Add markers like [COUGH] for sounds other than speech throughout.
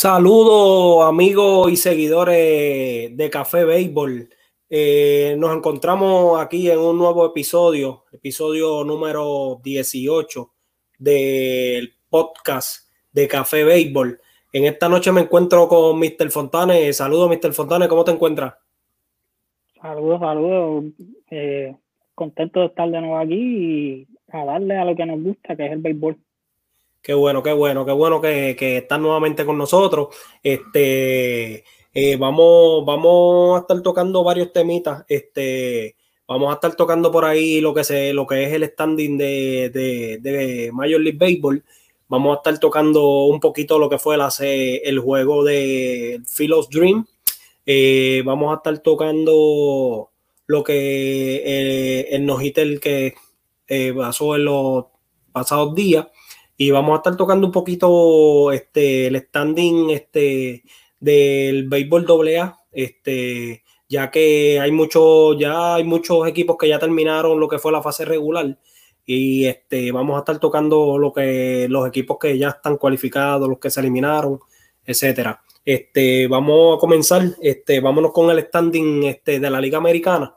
Saludos amigos y seguidores de Café Béisbol. Eh, nos encontramos aquí en un nuevo episodio, episodio número 18 del podcast de Café Béisbol. En esta noche me encuentro con Mr. Fontane. Saludos, Mr. Fontane, ¿cómo te encuentras? Saludos, saludos. Eh, contento de estar de nuevo aquí y a darle a lo que nos gusta, que es el béisbol. Qué bueno, qué bueno, qué bueno que, que están nuevamente con nosotros. Este, eh, vamos, vamos a estar tocando varios temitas. Este, vamos a estar tocando por ahí lo que se, lo que es el standing de, de, Major League Baseball. Vamos a estar tocando un poquito lo que fue el, el juego de Philos Dream. Eh, vamos a estar tocando lo que eh, el no que pasó en los pasados días y vamos a estar tocando un poquito este, el standing este, del béisbol AA, este, ya que hay muchos, ya hay muchos equipos que ya terminaron lo que fue la fase regular y este, vamos a estar tocando lo que los equipos que ya están cualificados, los que se eliminaron, etcétera. Este, vamos a comenzar, este, vámonos con el standing este, de la Liga Americana.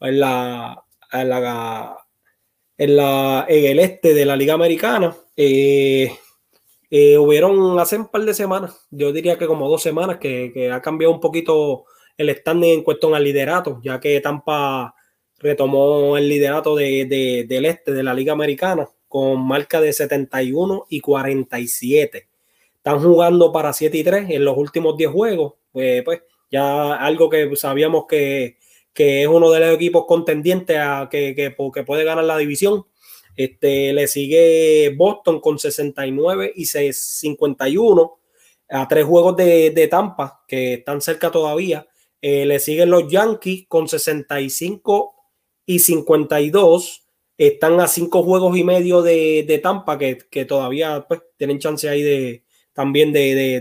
En la, en la en, el este de la Liga Americana. Eh, eh, hubieron hace un par de semanas, yo diría que como dos semanas, que, ha cambiado un poquito el standing en cuestión al liderato, ya que Tampa retomó el liderato de, del este de la Liga Americana con marca de 71 y 47. Están jugando para 7 y 3 en los últimos 10 juegos. Pues, pues ya algo que sabíamos que, que es uno de los equipos contendientes a que, que, puede ganar la división. Este, le sigue Boston con 69 y 51 a tres juegos de, Tampa que están cerca todavía. Eh, le siguen los Yankees con 65 y 52. Están a cinco juegos y medio de, Tampa que, todavía pues, tienen chance ahí de también de,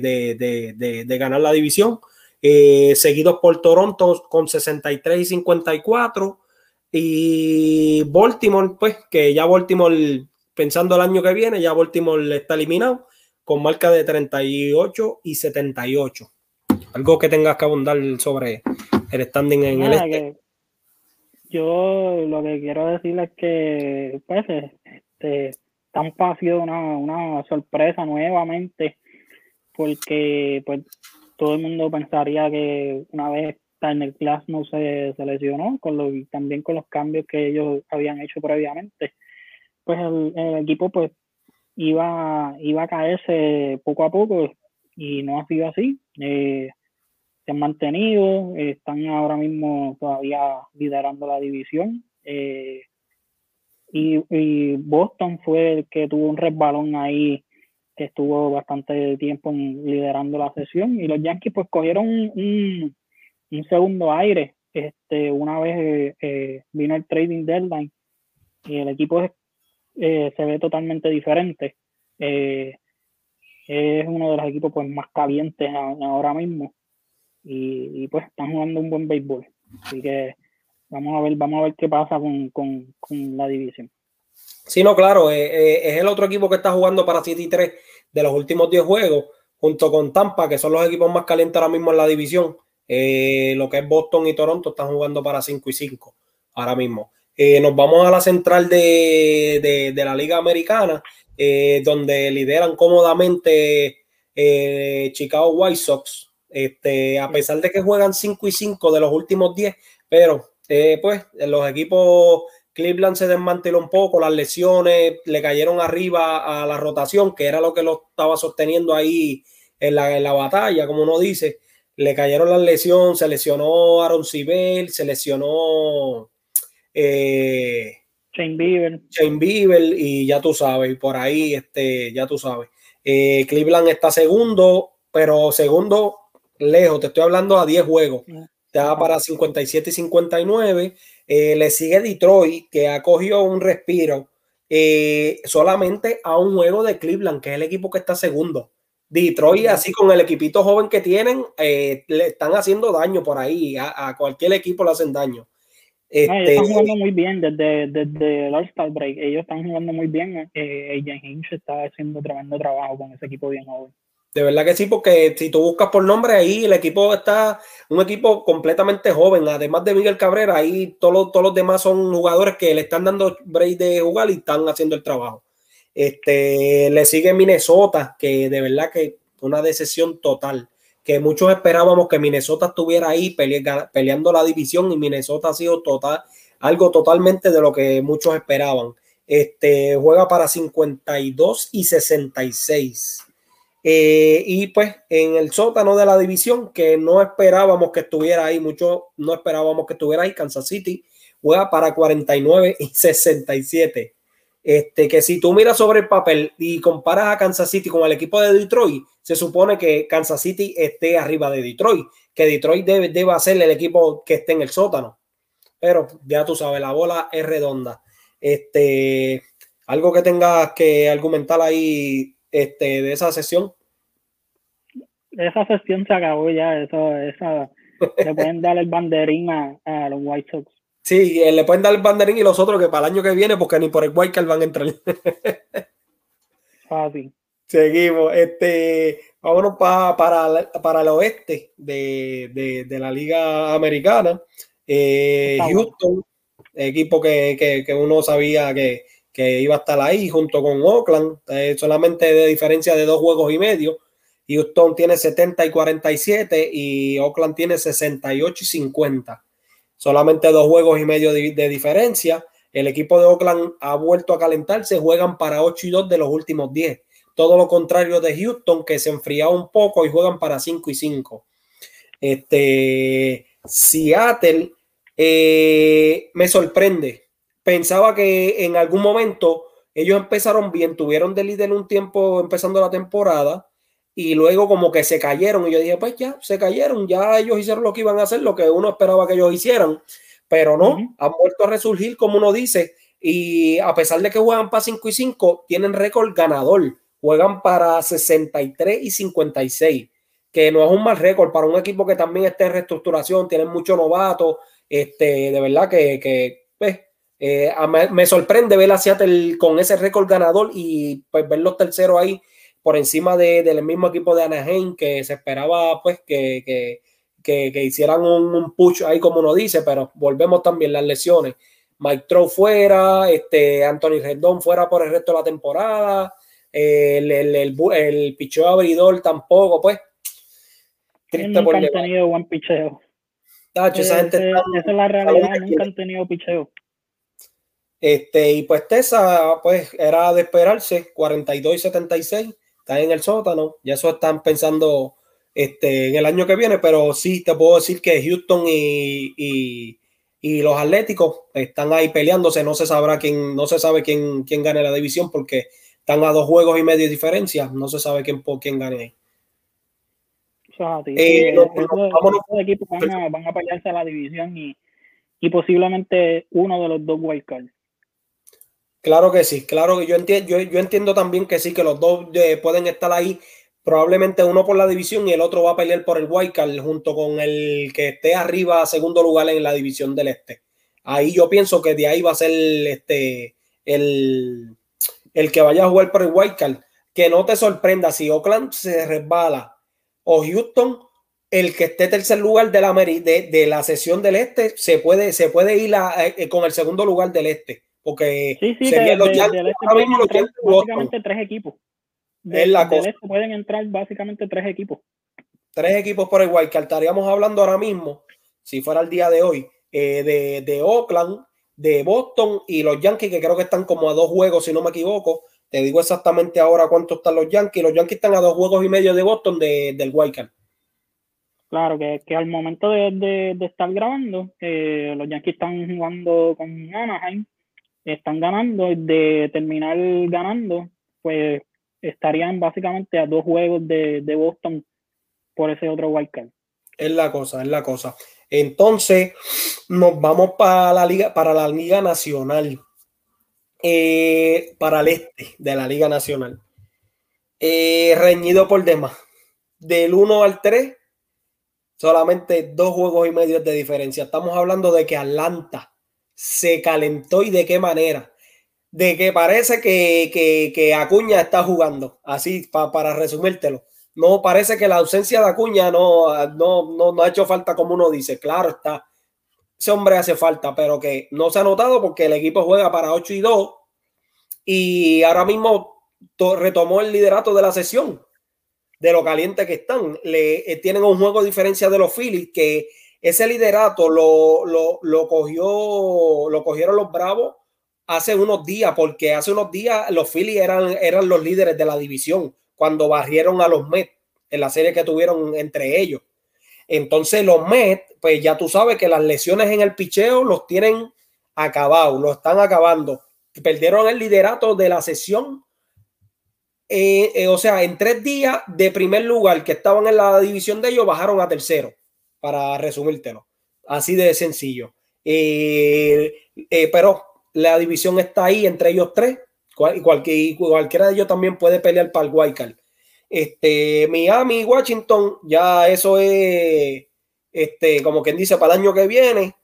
de ganar la división. Eh, seguidos por Toronto con 63 y 54. Y Baltimore, pues, que ya Baltimore, pensando el año que viene, ya Baltimore está eliminado con marca de 38 y 78. Algo que tengas que abundar sobre el standing en el este. Yo lo que quiero decir es que, pues, este, Tampa ha sido una, una sorpresa nuevamente, porque, pues, todo el mundo pensaría que una vez el Class no se, lesionó, con lo, también con los cambios que ellos habían hecho previamente, pues el, equipo pues iba, iba a caerse poco a poco y no ha sido así. Eh, se han mantenido, están ahora mismo todavía liderando la división. Eh, y, Boston fue el que tuvo un resbalón ahí que estuvo bastante tiempo liderando la sesión. Y los Yankees pues cogieron un, segundo aire. Este, una vez eh, vino el trading deadline y el equipo eh, se ve totalmente diferente. Eh, es uno de los equipos pues, más calientes ahora mismo y, pues están jugando un buen béisbol. Así que vamos a ver, vamos a ver qué pasa con, con, con la división. Sí, no, claro, eh, eh, es el otro equipo que está jugando para 7 y 3 de los últimos 10 juegos, junto con Tampa, que son los equipos más calientes ahora mismo en la división. Eh, lo que es Boston y Toronto están jugando para 5 y 5 ahora mismo. nos vamos a la central de, la Liga Americana, donde lideran cómodamente Chicago White Sox, este, a pesar de que juegan 5 y 5 de los últimos 10, pero pues los equipos Cleveland se desmanteló un poco, las lesiones le cayeron arriba a la rotación, que era lo que lo estaba sosteniendo ahí en la, batalla, como uno dice. Le cayeron las lesiones, se lesionó Aaron Sibel, se lesionó eh, Shane Bieber. Shane Bieber y ya tú sabes, y por ahí, este, ya tú sabes. Eh, Cleveland está segundo, pero segundo lejos, te estoy hablando a 10 juegos. Está para 57 y 59. Eh, le sigue Detroit, que ha cogido un respiro eh, solamente a un juego de Cleveland, que es el equipo que está segundo. Detroit, así con el equipito joven que tienen, le están haciendo daño por ahí. A, cualquier equipo le hacen daño. ellos están este, jugando muy bien desde, desde el All-Star Break. Ellos están jugando muy bien. Eh, Hinch está haciendo tremendo trabajo con ese equipo bien joven. De verdad que sí, porque si tú buscas por nombre ahí, el equipo está un equipo completamente joven. Además de Miguel Cabrera, ahí todos, todos los demás son jugadores que le están dando break de jugar y están haciendo el trabajo. Este, le sigue Minnesota, que de verdad que una decisión total. Que muchos esperábamos que Minnesota estuviera ahí peleando la división y Minnesota ha sido total, algo totalmente de lo que muchos esperaban. Este, juega para 52 y 66 eh, y pues en el sótano de la división, que no esperábamos que estuviera ahí, mucho no esperábamos que estuviera ahí, Kansas City juega para 49 y 67. Este, que si tú miras sobre el papel y comparas a Kansas City con el equipo de Detroit, se supone que Kansas City esté arriba de Detroit, que Detroit debe, debe ser el equipo que esté en el sótano. Pero ya tú sabes, la bola es redonda. Este, algo que tengas que argumentar ahí este, de esa sesión esa sesión se acabó ya, eso, esa, le pueden dar el banderín a, los White Sox. Sí, le pueden dar el banderín y los otros que para el año que viene, porque ni por el White Card van a entrar. Fácil. Seguimos. Este, vámonos para, para el oeste de, la Liga Americana. Eh, Houston, equipo que, uno sabía que, iba a estar ahí junto con Oakland, eh, solamente de diferencia de dos juegos y medio. Houston tiene 70 y 47 y Oakland tiene 68 y 50. Solamente dos juegos y medio de, diferencia. El equipo de Oakland ha vuelto a calentarse, juegan para 8 y 2 de los últimos 10. Todo lo contrario de Houston, que se enfría un poco y juegan para 5 y 5. Este, Seattle eh, me sorprende. Pensaba que en algún momento ellos empezaron bien, tuvieron de líder un tiempo empezando la temporada y luego como que se cayeron y yo dije, pues ya, se cayeron, ya ellos hicieron lo que iban a hacer, lo que uno esperaba que ellos hicieran, pero no, han vuelto a resurgir como uno dice y a pesar de que juegan para 5 y 5, tienen récord ganador, juegan para 63 y 56, que no es un mal récord para un equipo que también está en reestructuración, tienen muchos novatos, este, de verdad que, que pues, eh, me, sorprende ver a Seattle con ese récord ganador y pues ver los terceros ahí por encima del mismo equipo de Anaheim que se esperaba pues que, que, hicieran un, push ahí como uno dice, pero volvemos también las lesiones. Mike Trout fuera, este, Anthony Rendón fuera por el resto de la temporada, el, el, el, picheo abridor tampoco, pues. Triste nunca han tenido buen picheo. esa, es la realidad, nunca han tenido picheo. Este, y pues Tessa, pues era de esperarse, 42 y 76 están en el sótano, ya eso están pensando este, en el año que viene, pero sí te puedo decir que Houston y, los Atléticos están ahí peleándose, no se sabrá quién, no se sabe quién, quién gane la división porque están a dos juegos y medio de diferencia, no se sabe quién, quién gane eh, los, equipos van a, pelearse a la división y, y posiblemente uno de los dos wildcards. Claro que sí, claro que yo entiendo, yo, entiendo también que sí, que los dos eh, pueden estar ahí, probablemente uno por la división y el otro va a pelear por el Card junto con el que esté arriba, segundo lugar en la división del este. Ahí yo pienso que de ahí va a ser este, el, el que vaya a jugar por el Card. Que no te sorprenda si Oakland se resbala o Houston, el que esté tercer lugar de la, de, la sesión del este se puede, se puede ir eh, con el segundo lugar del este porque sí, sí, serían los Yankees, este básicamente tres equipos. De, es la cosa. Este pueden entrar básicamente tres equipos. Tres equipos por igual, que estaríamos hablando ahora mismo, si fuera el día de hoy, eh, de, de Oakland, de Boston y los Yankees, que creo que están como a dos juegos, si no me equivoco. Te digo exactamente ahora cuánto están los Yankees. Los Yankees están a dos juegos y medio de Boston de, del Wildcard. Claro, que, que, al momento de, de, estar grabando, eh, los Yankees están jugando con Anaheim están ganando, de terminar ganando, pues estarían básicamente a dos juegos de, Boston por ese otro wildcard. Es la cosa, es la cosa. Entonces, nos vamos para la liga, para la Liga Nacional. Eh, para el este de la Liga Nacional. Eh, reñido por demás. Del 1 al 3, solamente dos juegos y medio de diferencia. Estamos hablando de que Atlanta se calentó y de qué manera. De que parece que, que, Acuña está jugando, así para resumírtelo. No parece que la ausencia de Acuña no, no, no, no ha hecho falta como uno dice. Claro está, ese hombre hace falta, pero que no se ha notado porque el equipo juega para 8 y 2 y ahora mismo retomó el liderato de la sesión de lo caliente que están. Le, eh, tienen un juego de diferencia de los Phillies que ese liderato lo, lo, cogió, lo cogieron los Bravos hace unos días, porque hace unos días los Phillies eran, eran los líderes de la división cuando barrieron a los Mets en la serie que tuvieron entre ellos. Entonces los Mets, pues ya tú sabes que las lesiones en el picheo los tienen acabados, lo están acabando. Perdieron el liderato de la sesión eh, eh, o sea, en tres días de primer lugar que estaban en la división de ellos, bajaron a tercero, para resumírtelo. Así de sencillo. Eh, pero la división está ahí entre ellos tres. y cualquiera de ellos también puede pelear para el Wildcard. Este, Miami Washington, ya eso es, este, como quien dice, para el año que viene.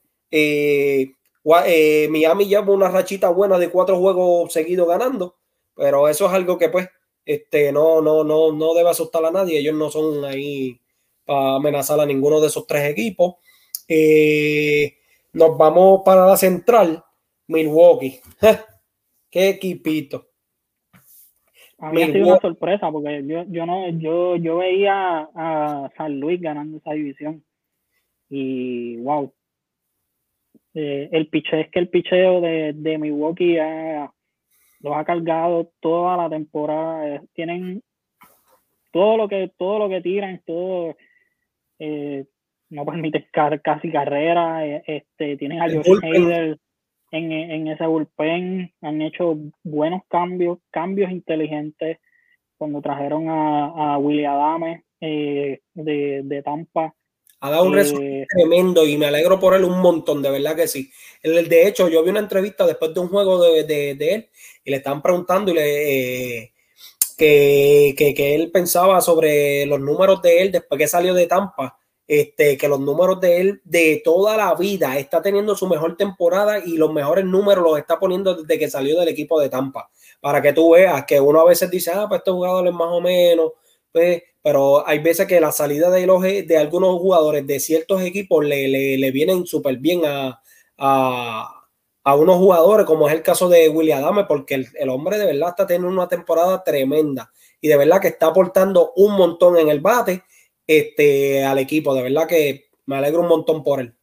Miami lleva una rachita buena de cuatro juegos seguidos ganando, pero eso es algo que pues este, no, no, no, no debe asustar a nadie. Ellos no son ahí para amenazar a ninguno de esos tres equipos. Eh, nos vamos para la central, Milwaukee. [LAUGHS] Qué equipito. A mí ha sido una sorpresa porque yo, yo no, yo, yo veía a San Luis ganando esa división. Y wow. Eh, el picheo es que el picheo de, de Milwaukee ha, los ha cargado toda la temporada. Tienen todo lo que, todo lo que tiran, todo eh, no permite casi carrera. Eh, este, tienen a Josh Hader en, en ese bullpen, han hecho buenos cambios, cambios inteligentes cuando trajeron a, a Willy Adame eh, de, de Tampa ha dado un resultado tremendo y me alegro por él un montón, de verdad que sí. El, de hecho, yo vi una entrevista después de un juego de, de, él y le estaban preguntando y le, eh, que, que, que, él pensaba sobre los números de él después que salió de Tampa. Este, que los números de él de toda la vida está teniendo su mejor temporada y los mejores números los está poniendo desde que salió del equipo de Tampa. Para que tú veas que uno a veces dice, ah, pues este jugador es más o menos, pues pero hay veces que la salida de, los, de algunos jugadores de ciertos equipos le, le, vienen súper bien a, a, unos jugadores, como es el caso de William Adame, porque el, hombre de verdad está teniendo una temporada tremenda y de verdad que está aportando un montón en el bate este, al equipo. De verdad que me alegro un montón por él.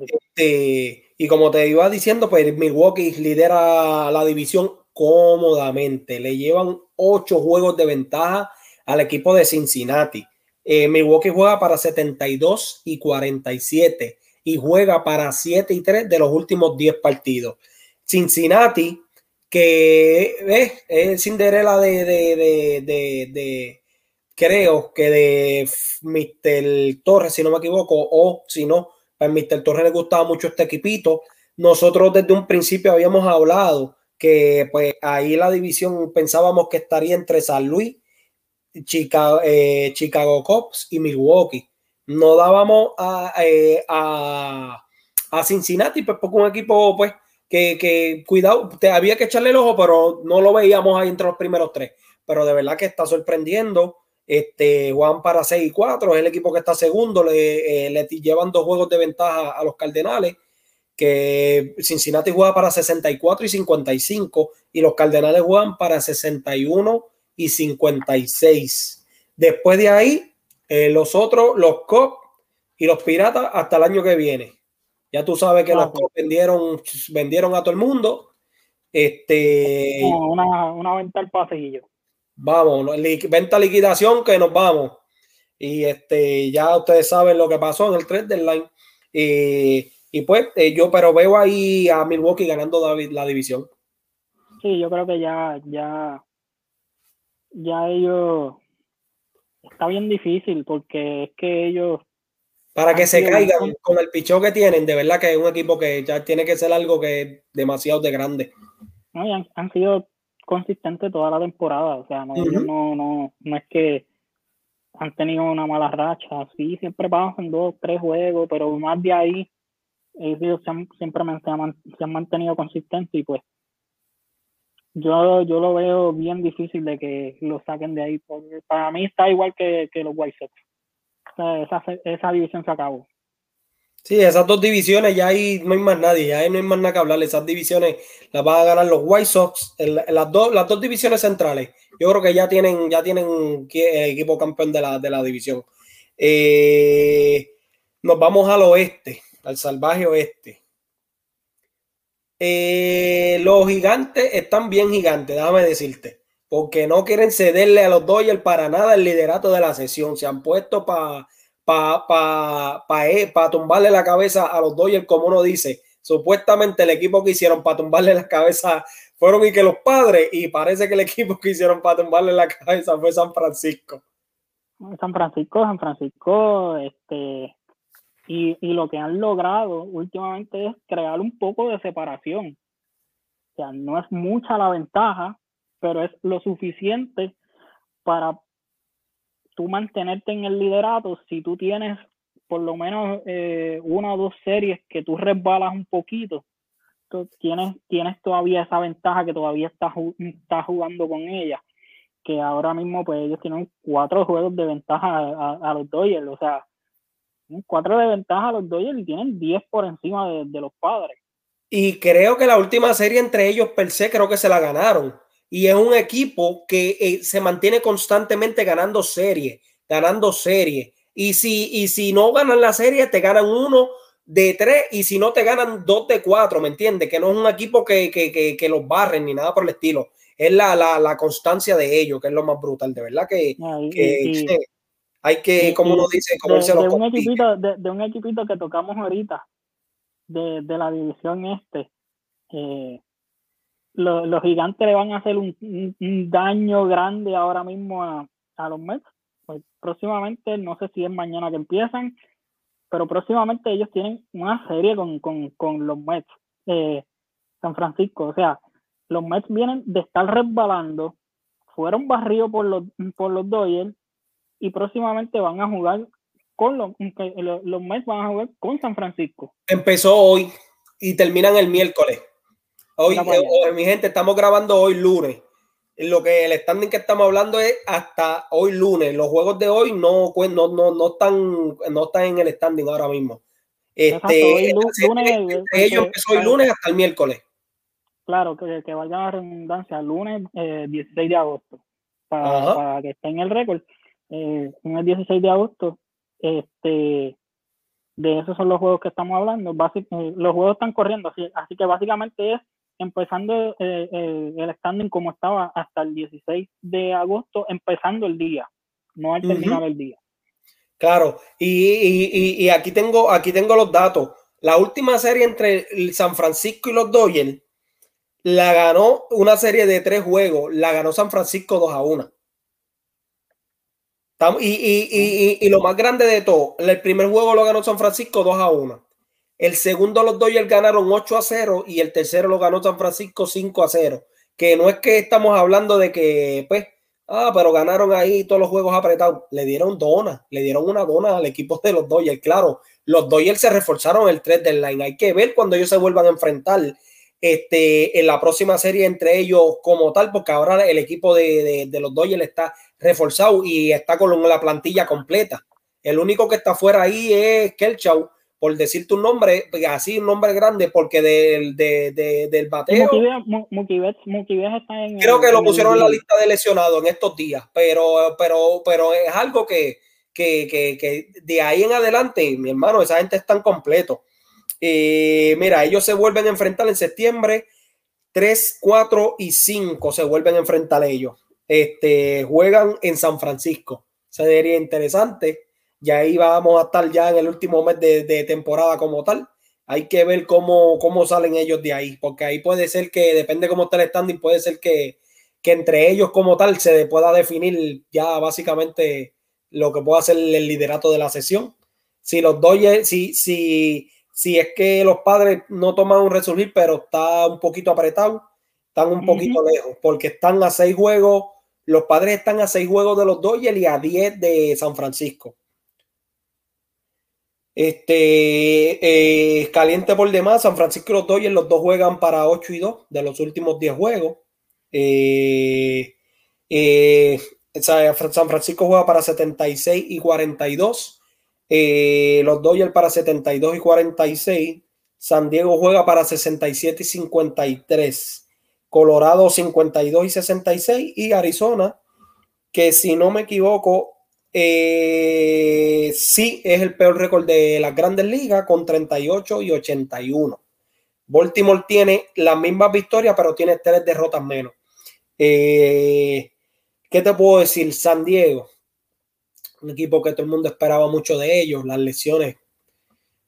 Este, y como te iba diciendo, pues Milwaukee lidera la división cómodamente. Le llevan ocho juegos de ventaja al equipo de Cincinnati. Eh, Milwaukee juega para 72 y 47 y juega para 7 y 3 de los últimos 10 partidos. Cincinnati, que es Cinderella de, de, de, creo que de Mr. Torres, si no me equivoco, o si no, a Mr. Torres le gustaba mucho este equipito. Nosotros desde un principio habíamos hablado que pues ahí la división pensábamos que estaría entre San Luis, Chicago, eh, Chicago Cubs y Milwaukee. No dábamos a, eh, a, a, Cincinnati, pues porque un equipo pues que, que cuidado, te había que echarle el ojo, pero no lo veíamos ahí entre los primeros tres. Pero de verdad que está sorprendiendo. Este Juan para 6 y 4 es el equipo que está segundo, le, eh, le llevan dos juegos de ventaja a los Cardenales que Cincinnati juega para 64 y 55 y los Cardenales juegan para 61 y 56. Después de ahí, eh, los otros, los Cubs y los Piratas hasta el año que viene. Ya tú sabes que los vendieron, vendieron a todo el mundo. Este, una, una venta al pasillo. Vamos, venta liquidación que nos vamos. Y este, ya ustedes saben lo que pasó en el 3 del line. Y pues eh, yo, pero veo ahí a Milwaukee ganando la, división. Sí, yo creo que ya, ya, ya ellos está bien difícil porque es que ellos para que se caigan con el pichón que tienen, de verdad que es un equipo que ya tiene que ser algo que es demasiado de grande. No, y han, sido consistentes toda la temporada, o sea, no, no, no, no es que han tenido una mala racha, sí, siempre pasan dos, tres juegos, pero más de ahí ellos siempre se han, mantenido consistentes y pues yo, yo lo veo bien difícil de que lo saquen de ahí. Para mí está igual que, que los White Sox esa, esa división se acabó. Sí, esas dos divisiones ya ahí no hay más nadie, ya ahí no hay más nada que hablar. Esas divisiones las van a ganar los White Sox, las, dos, las dos divisiones centrales. Yo creo que ya tienen, ya tienen equipo campeón de la, de la división. Eh, nos vamos al oeste, al salvaje oeste. Eh, los gigantes están bien gigantes, déjame decirte porque no quieren cederle a los Dodgers para nada el liderato de la sesión. Se han puesto para pa, pa, pa, eh, tumbarle la cabeza a los Dodgers, como uno dice. Supuestamente el equipo que hicieron para tumbarle la cabeza fueron y que los padres, y parece que el equipo que hicieron para tumbarle la [LAUGHS] cabeza fue San Francisco. San Francisco, San Francisco, este, y, y lo que han logrado últimamente es crear un poco de separación. O sea, no es mucha la ventaja, pero es lo suficiente para tú mantenerte en el liderato si tú tienes por lo menos eh, una o dos series que tú resbalas un poquito, tienes, tienes todavía esa ventaja que todavía estás, está jugando con ella, que ahora mismo pues ellos tienen cuatro juegos de ventaja a, los Dodgers, o sea, cuatro de ventaja a los Dodgers y tienen diez por encima de, de los padres. Y creo que la última serie entre ellos per se creo que se la ganaron y es un equipo que eh, se mantiene constantemente ganando serie, ganando serie. Y si, y si no ganan la serie, te ganan uno de tres y si no te ganan dos de cuatro, ¿me entiendes? Que no es un equipo que, que, que, los barren ni nada por el estilo. Es la, la, la, constancia de ellos, que es lo más brutal, de verdad que, hay que, como uno dice, como de, de, un equipito, de, un equipito que tocamos ahorita, de, de la división este, eh, los, gigantes le van a hacer un, daño grande ahora mismo a, los Mets. Pues próximamente, no sé si es mañana que empiezan, pero próximamente ellos tienen una serie con, los Mets, eh, San Francisco. O sea, los Mets vienen de estar resbalando, fueron barridos por los, por los Dodgers y próximamente van a jugar con los, los Mets van a jugar con San Francisco. Empezó hoy y terminan el miércoles. Hoy, eh, mi gente, estamos grabando hoy lunes. Lo que el standing que estamos hablando es hasta hoy lunes. Los juegos de hoy no, no, no, no, están, no están en el standing ahora mismo. Este, ellos empezó hoy lunes hasta el miércoles. Claro, que, que vaya la redundancia, lunes 16 eh, de agosto, para, que esté en el récord. Eh, el 16 de agosto, este, de esos son los juegos que estamos hablando. Eh, los juegos están corriendo, así, así que básicamente es empezando eh, eh, el standing como estaba hasta el 16 de agosto, empezando el día, no al terminar el día. Claro, y, aquí, tengo, aquí tengo los datos. La última serie entre San Francisco y los Dodgers la ganó una serie de tres juegos, la ganó San Francisco 2 a 1. Y, y, lo más grande de todo, el primer juego lo ganó San Francisco 2 a 1. El segundo los Dodgers ganaron 8 a 0 y el tercero lo ganó San Francisco 5 a 0. Que no es que estamos hablando de que, pues, ah, pero ganaron ahí todos los juegos apretados. Le dieron dona, le dieron una dona al equipo de los Dodgers. Claro, los Dodgers se reforzaron el 3 del line. Hay que ver cuando ellos se vuelvan a enfrentar este, en la próxima serie entre ellos como tal, porque ahora el equipo de, de, los Dodgers está reforzado y está con la plantilla completa. El único que está fuera ahí es Kelchau por decirte un nombre, así un nombre grande, porque del, del bateo. creo que lo pusieron en la lista de lesionados en estos días, pero, pero, pero es algo que, de ahí en adelante, mi hermano, esa gente está en completo. Eh, mira, ellos se vuelven a enfrentar en septiembre 3, 4 y 5 se vuelven a enfrentar ellos. Este, juegan en San Francisco. Sería interesante. Y ahí vamos a estar ya en el último mes de, temporada como tal. hay que ver cómo, cómo salen ellos de ahí, porque ahí puede ser que, depende cómo está el standing, puede ser que, que entre ellos como tal se pueda definir ya básicamente lo que pueda ser el liderato de la sesión. Si los Dodgers, si, si, si es que los padres no toman un resurgir, pero está un poquito apretado, están un poquito lejos, porque están a seis juegos, los padres están a seis juegos de los Dodgers y a diez de San Francisco. Este caliente por demás, San Francisco y los Dodgers, los dos juegan para 8 y 2 de los últimos 10 juegos. Eh, eh, San Francisco juega para 76 y 42. Eh, los Dodgers para 72 y 46. San Diego juega para 67 y 53. Colorado 52 y 66. Y Arizona, que si no me equivoco, eh, sí es el peor récord de las grandes ligas con 38 y 81. Baltimore tiene las mismas victorias, pero tiene tres derrotas menos. Eh, ¿Qué te puedo decir? San Diego, un equipo que todo el mundo esperaba mucho de ellos, las lesiones.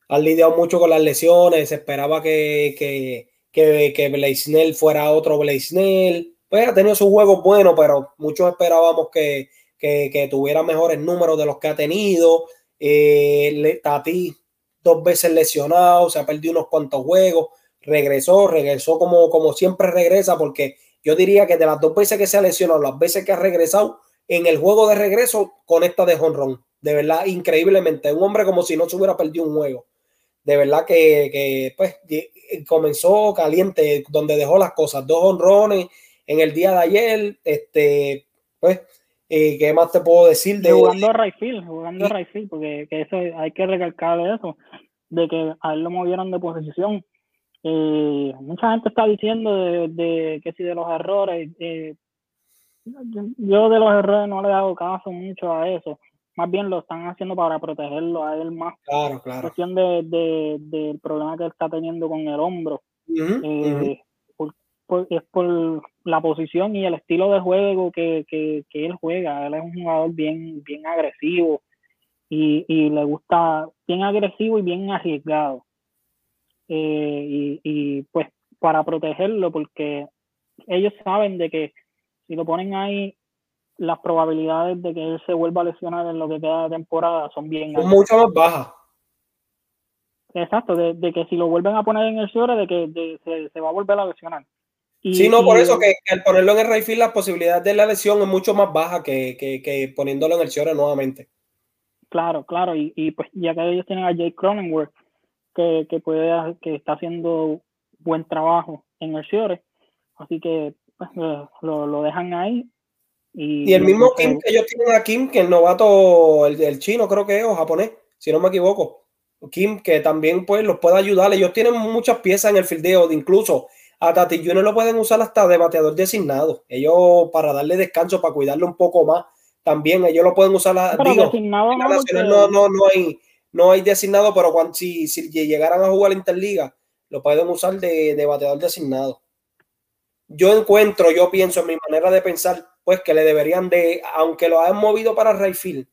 Han lidiado mucho con las lesiones, se esperaba que, que, que, que fuera otro Blaisnell. Pues ha tenido sus juegos buenos, pero muchos esperábamos que, que, tuviera mejores números de los que ha tenido. Eh, Tati, dos veces lesionado, se ha perdido unos cuantos juegos, regresó, regresó como, como siempre regresa, porque yo diría que de las dos veces que se ha lesionado, las veces que ha regresado, en el juego de regreso conecta de jonrón. De verdad, increíblemente. Un hombre como si no se hubiera perdido un juego. De verdad que, que pues, comenzó caliente, donde dejó las cosas. Dos honrones en el día de ayer. Este, pues, eh, ¿qué más te puedo decir? De, jugando a Rayfield, jugando a Rayfield, porque eso hay que recalcar eso, de que a él lo movieron de posición eh, mucha gente está diciendo de, que si de los errores, eh, yo de los errores no le hago caso mucho a eso. Más bien lo están haciendo para protegerlo a él más. Claro, claro. Cuestión de, del problema que él está teniendo con el hombro. Eh, es por la posición y el estilo de juego que, que, que, él juega. Él es un jugador bien, bien agresivo y, y le gusta bien agresivo y bien arriesgado. Eh, y, pues para protegerlo, porque ellos saben de que si lo ponen ahí, las probabilidades de que él se vuelva a lesionar en lo que queda de temporada son bien mucho más bajas. Exacto, de, que si lo vuelven a poner en el suelo, de que se, va a volver a lesionar. Y, sí, no, por eso que, al ponerlo en el Rayfield, la posibilidad de la lesión es mucho más baja que, que, poniéndolo en el Shore nuevamente. Claro, claro, y, y, pues ya que ellos tienen a Jake Cronenworth, que, que, puede, que está haciendo buen trabajo en el Ciore. Así que pues, lo, lo, dejan ahí. Y, y el mismo Kim que ellos tienen a Kim, que el novato, el, el, chino creo que es, o japonés, si no me equivoco. Kim, que también pues los puede ayudar. Ellos tienen muchas piezas en el fildeo, de incluso a Tati no lo pueden usar hasta de bateador designado. Ellos para darle descanso, para cuidarle un poco más. También ellos lo pueden usar. La, digo, no, no, no hay no hay designado, pero cuando, si, si llegaran a jugar la Interliga, lo pueden usar de, de bateador designado. Yo encuentro, yo pienso en mi manera de pensar, pues que le deberían de, aunque lo hayan movido para Rayfield,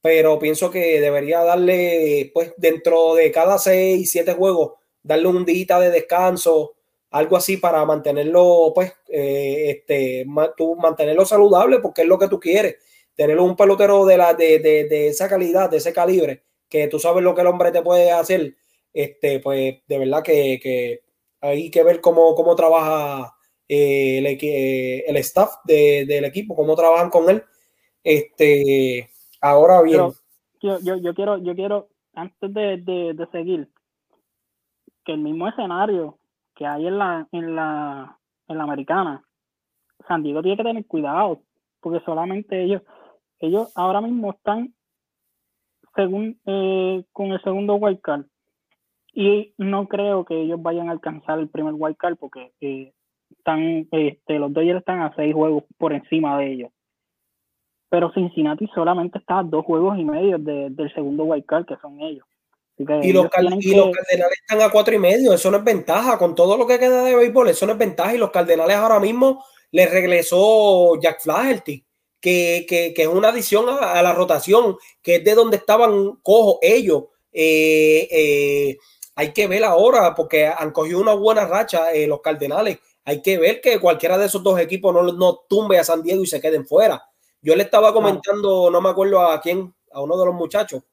pero pienso que debería darle, pues dentro de cada seis, siete juegos, darle un día de descanso, algo así para mantenerlo, pues, eh, este, mantenerlo saludable, porque es lo que tú quieres, tener un pelotero de, la, de, de, de esa calidad, de ese calibre, que tú sabes lo que el hombre te puede hacer, este, pues de verdad que, hay que ver cómo, cómo trabaja eh, el, el, staff del equipo, cómo trabajan con él. Este, ahora bien. yo, yo, quiero, yo quiero, antes de, seguir, que el mismo escenario que hay en la, en la, en la americana, San Diego tiene que tener cuidado, porque solamente ellos, ellos ahora mismo están según eh, con el segundo wildcard. Y no creo que ellos vayan a alcanzar el primer wildcard porque eh, están, este, los Dodgers están a seis juegos por encima de ellos. Pero Cincinnati solamente está a dos juegos y medio del segundo wildcard, que son ellos. y, los, Cardenales están a cuatro y medio, eso no es ventaja. Con todo lo que queda de béisbol, eso no es ventaja. Y los Cardenales ahora mismo les regresó Jack Flaherty que, que, es una adición a, la rotación, que es de donde estaban cojos ellos. Eh, eh, hay que ver ahora, porque han cogido una buena racha eh, los Cardenales. Hay que ver que cualquiera de esos dos equipos no, no tumbe a San Diego y se queden fuera. Yo le estaba comentando, no me acuerdo a quién, a uno de los muchachos,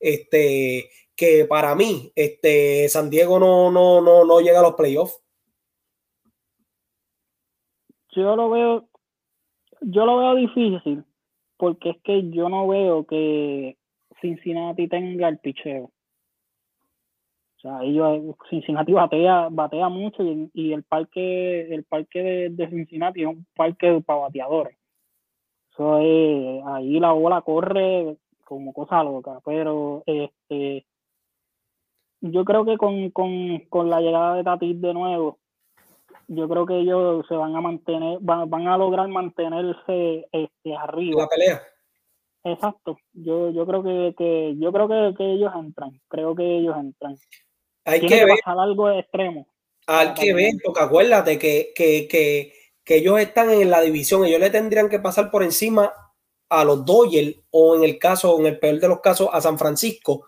este, que para mí, este, San Diego no, no, no, no llega a los playoffs. Yo lo veo, yo lo veo difícil, porque es que yo no veo que Cincinnati tenga el picheo. O sea, ellos, Cincinnati batea, batea mucho y, el parque, el parque de, Cincinnati es un parque para bateadores. Eso es, ahí la bola corre como cosa loca, pero este yo creo que con, con, con la llegada de Tatis de nuevo, yo creo que ellos se van a mantener, van, van a lograr mantenerse este, arriba. La pelea. Exacto. Yo, yo creo que, que yo creo que, que, ellos entran. Creo que ellos entran. Hay que, ver. algo extremo. Hay que ver, porque acuérdate que, que, que, que ellos están en la división. Ellos le tendrían que pasar por encima a los Dodgers o en el caso, en el peor de los casos, a San Francisco.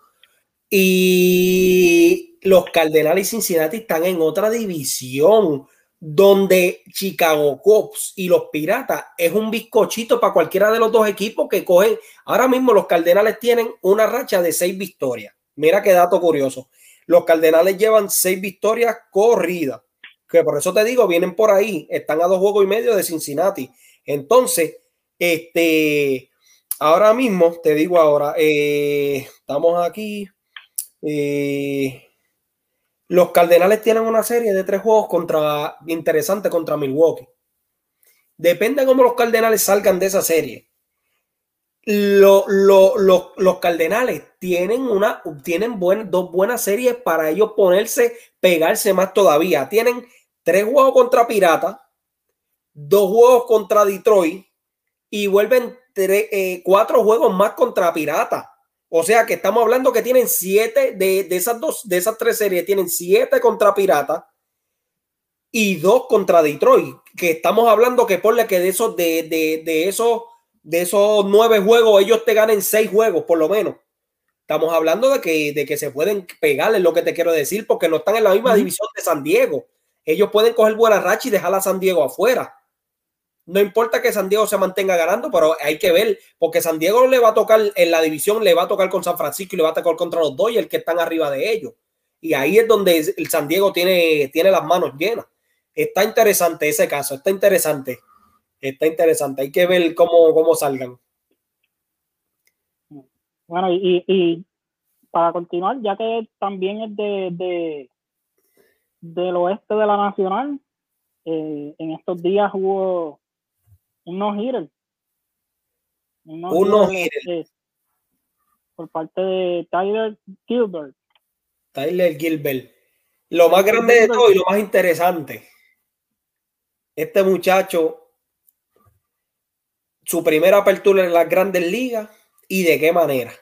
Y los Cardenales y Cincinnati están en otra división donde Chicago Cubs y los Piratas es un bizcochito para cualquiera de los dos equipos que cogen. Ahora mismo los Cardenales tienen una racha de seis victorias. Mira qué dato curioso. Los Cardenales llevan seis victorias corridas, que por eso te digo, vienen por ahí, están a dos juegos y medio de Cincinnati. Entonces, este, ahora mismo, te digo ahora, eh, estamos aquí. Eh, los Cardenales tienen una serie de tres juegos contra interesante contra Milwaukee. Depende de cómo los Cardenales salgan de esa serie. Los Cardenales tienen, una, tienen dos buenas series para ellos ponerse, pegarse más todavía. Tienen tres juegos contra Pirata, dos juegos contra Detroit y vuelven eh, cuatro juegos más contra Pirata. O sea que estamos hablando que tienen siete de, esas dos, de esas tres series, tienen siete contra Pirata y dos contra Detroit. Que estamos hablando que ponle que de esos, de, de, esos, de esos nueve juegos, ellos te ganen seis juegos, por lo menos. Estamos hablando de que, de que se pueden pegar, es lo que te quiero decir, porque no están en la misma división de San Diego. Ellos pueden coger buena racha y dejar a San Diego afuera. No importa que San Diego se mantenga ganando, pero hay que ver, porque San Diego le va a tocar en la división, le va a tocar con San Francisco y le va a tocar contra los Dodgers que están arriba de ellos. Y ahí es donde el San Diego tiene, tiene las manos llenas. Está interesante ese caso, está interesante. Está interesante. Hay que ver cómo, cómo salgan. Bueno, y, para continuar, ya que también es de, de del oeste de la Nacional, eh, en estos días hubo un no-hitter. Un no-hitter. por parte de Tyler Gilbert. Tyler Gilbert. Lo más grande de todo y lo más interesante. Este muchacho, su primera apertura en las grandes ligas y de qué manera.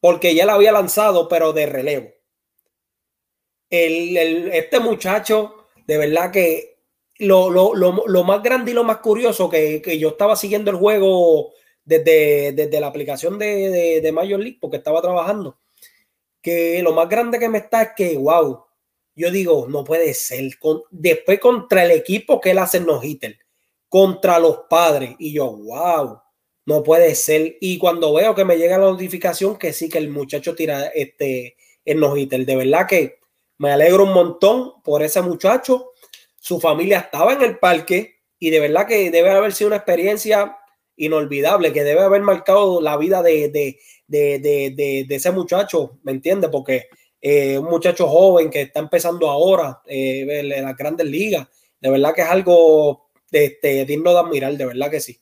Porque ya la había lanzado, pero de relevo. este muchacho, de verdad que lo, más grande y lo más curioso que, yo estaba siguiendo el juego desde, desde la aplicación de, de, Major League, porque estaba trabajando, que lo más grande que me está es que, wow, yo digo, no puede ser. después contra el equipo que él hace no hitter, contra los padres, y yo, wow, no puede ser. Y cuando veo que me llega la notificación que sí, que el muchacho tira este el de verdad que me alegro un montón por ese muchacho su familia estaba en el parque y de verdad que debe haber sido una experiencia inolvidable, que debe haber marcado la vida de, de, de, de ese muchacho, ¿me entiendes? Porque eh, un muchacho joven que está empezando ahora eh, en las grandes ligas, de verdad que es algo este, digno de admirar, de verdad que sí.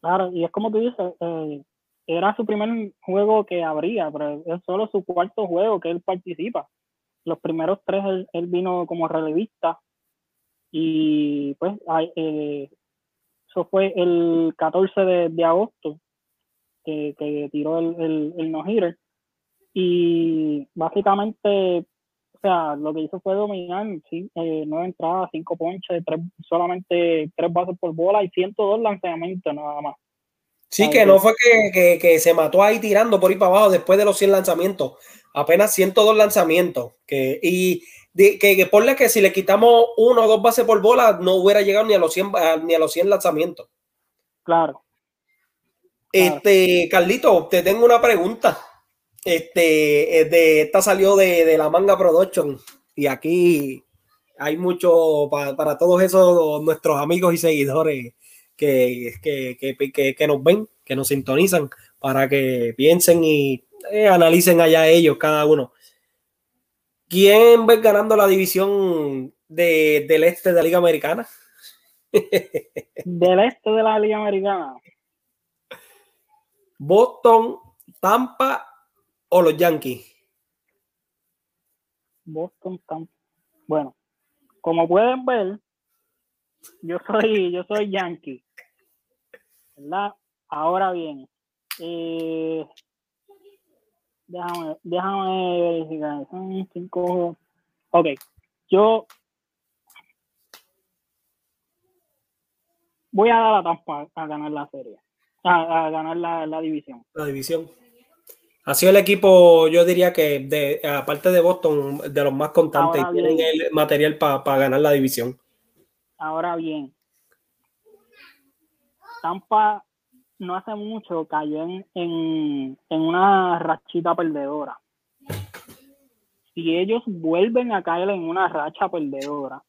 Claro, y es como tú dices, eh, era su primer juego que habría, pero es solo su cuarto juego que él participa. Los primeros tres él vino como relevista y pues eh, eso fue el 14 de, agosto que, tiró el, el, no-hitter. Y básicamente, sea, lo que hizo fue dominar, sí, eh, nueve entradas, cinco ponches, tres, solamente tres bases por bola y 102 lanzamientos nada más. Sí, que no fue que, que, se mató ahí tirando por ahí para abajo después de los 100 lanzamientos. apenas 102 lanzamientos. Que, y que, que ponle que si le quitamos uno o dos bases por bola, no hubiera llegado ni a los 100, ni a los 100 lanzamientos. Claro. Este, Carlito, te tengo una pregunta. Este, de, esta salió de, de la Manga Production y aquí hay mucho para, para todos esos nuestros amigos y seguidores que, que, que, nos ven, que nos sintonizan, para que piensen y eh, analicen allá ellos, cada uno. ¿Quién va ganando la división de, del este de la Liga Americana? [LAUGHS] del este de la Liga Americana. Boston, Tampa o los Yankees. Boston, Tampa. Bueno, como pueden ver, yo soy, yo soy Yankee. ¿Verdad? Ahora bien, eh, déjame, déjame verificar. Son cinco. Ok, yo voy a dar a Tampa a ganar la serie, a, ganar la, división. La división. Ha sido el equipo, yo diría que de, aparte de Boston, de los más constantes, y tienen el material para ganar la división. Ahora bien, Tampa no hace mucho cayó en, en, una rachita perdedora. Si ellos vuelven a caer en una racha perdedora,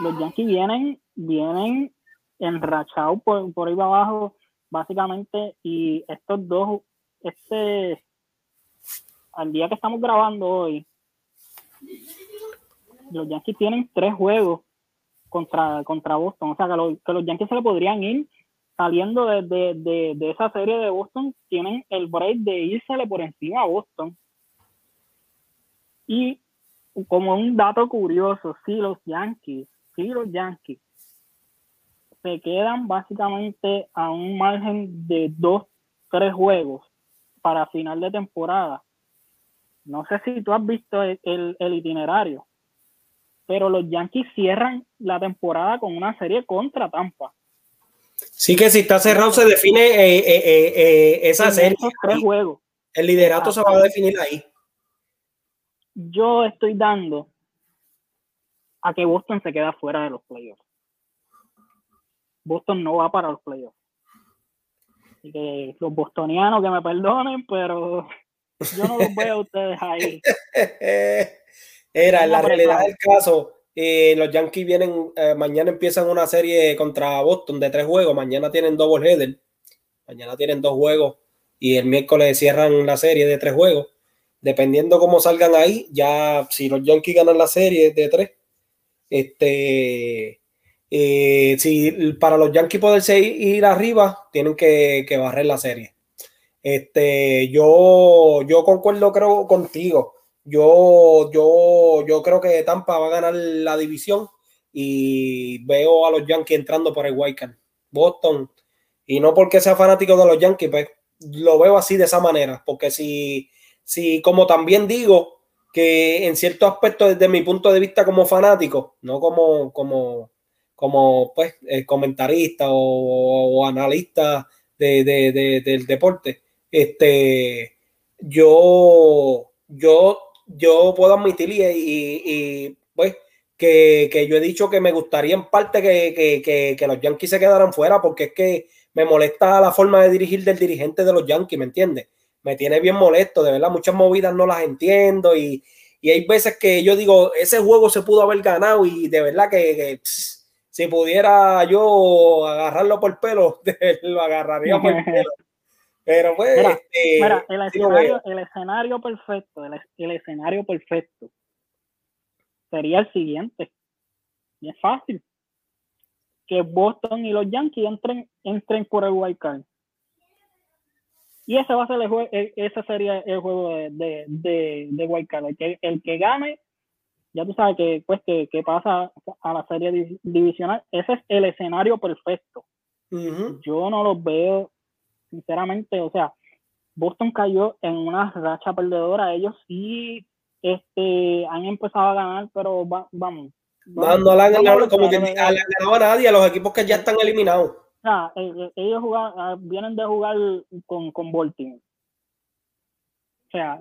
los Yankees vienen, vienen enrachados por, por ahí abajo, básicamente, y estos dos, este, al día que estamos grabando hoy, los Yankees tienen tres juegos contra, contra Boston. O sea, que, que los Yankees se le podrían ir saliendo de, de, de, esa serie de Boston, tienen el break de irsele por encima a Boston. Y como un dato curioso, si los Yankees, si los Yankees se quedan básicamente a un margen de dos, tres juegos para final de temporada. No sé si tú has visto el, el itinerario pero los Yankees cierran la temporada con una serie contra Tampa. Sí que si está cerrado se define eh, eh, eh, esa serie. tres juegos. El liderato se va a definir ahí. Yo estoy dando a que Boston se queda fuera de los playoffs. Boston no va para los playoffs. Así que los bostonianos que me perdonen, pero yo no los veo a ustedes ahí. [LAUGHS] Era, en la realidad del caso, eh, los Yankees vienen, eh, mañana empiezan una serie contra Boston de tres juegos, mañana tienen double header, mañana tienen dos juegos y el miércoles cierran la serie de tres juegos. Dependiendo cómo salgan ahí, ya si los Yankees ganan la serie de tres, este, eh, si para los Yankees poderse ir arriba, tienen que, que barrer la serie. Este, yo, yo concuerdo creo contigo. Yo, yo, yo creo que Tampa va a ganar la división y veo a los Yankees entrando por el Card. Boston, y no porque sea fanático de los Yankees, pues lo veo así de esa manera, porque si, si como también digo, que en cierto aspecto desde mi punto de vista como fanático, no como, como, como pues, eh, comentarista o, analista de, del deporte, este, yo, yo yo puedo admitir y, pues que, yo he dicho que me gustaría en parte que, los Yankees se quedaran fuera porque es que me molesta la forma de dirigir del dirigente de los Yankees, ¿me entiendes? Me tiene bien molesto, de verdad, muchas movidas no las entiendo y, hay veces que yo digo, ese juego se pudo haber ganado y de verdad que, si pudiera yo agarrarlo por el pelo, [LAUGHS] lo agarraría por el [LAUGHS] pelo. Pero pues. Este, el, escenario, el escenario perfecto, el, escenario perfecto sería el siguiente. Y es fácil. Que Boston y los Yankees entren, entren por el wild card. Y ese va a ser el juego, ese sería el juego de, de, de, wild card. El que, el que gane, ya tú sabes que, pues, que, que pasa a la serie divisional. Ese es el escenario perfecto. Yo no lo veo sinceramente, o sea, Boston cayó en una racha perdedora. Ellos sí este, han empezado a ganar, pero vamos. No, no, han ganado como que han ganado a nadie, a los equipos que ya están eliminados. O sea, eh, eh, ellos ah, vienen de jugar con, con Baltimore. O sea,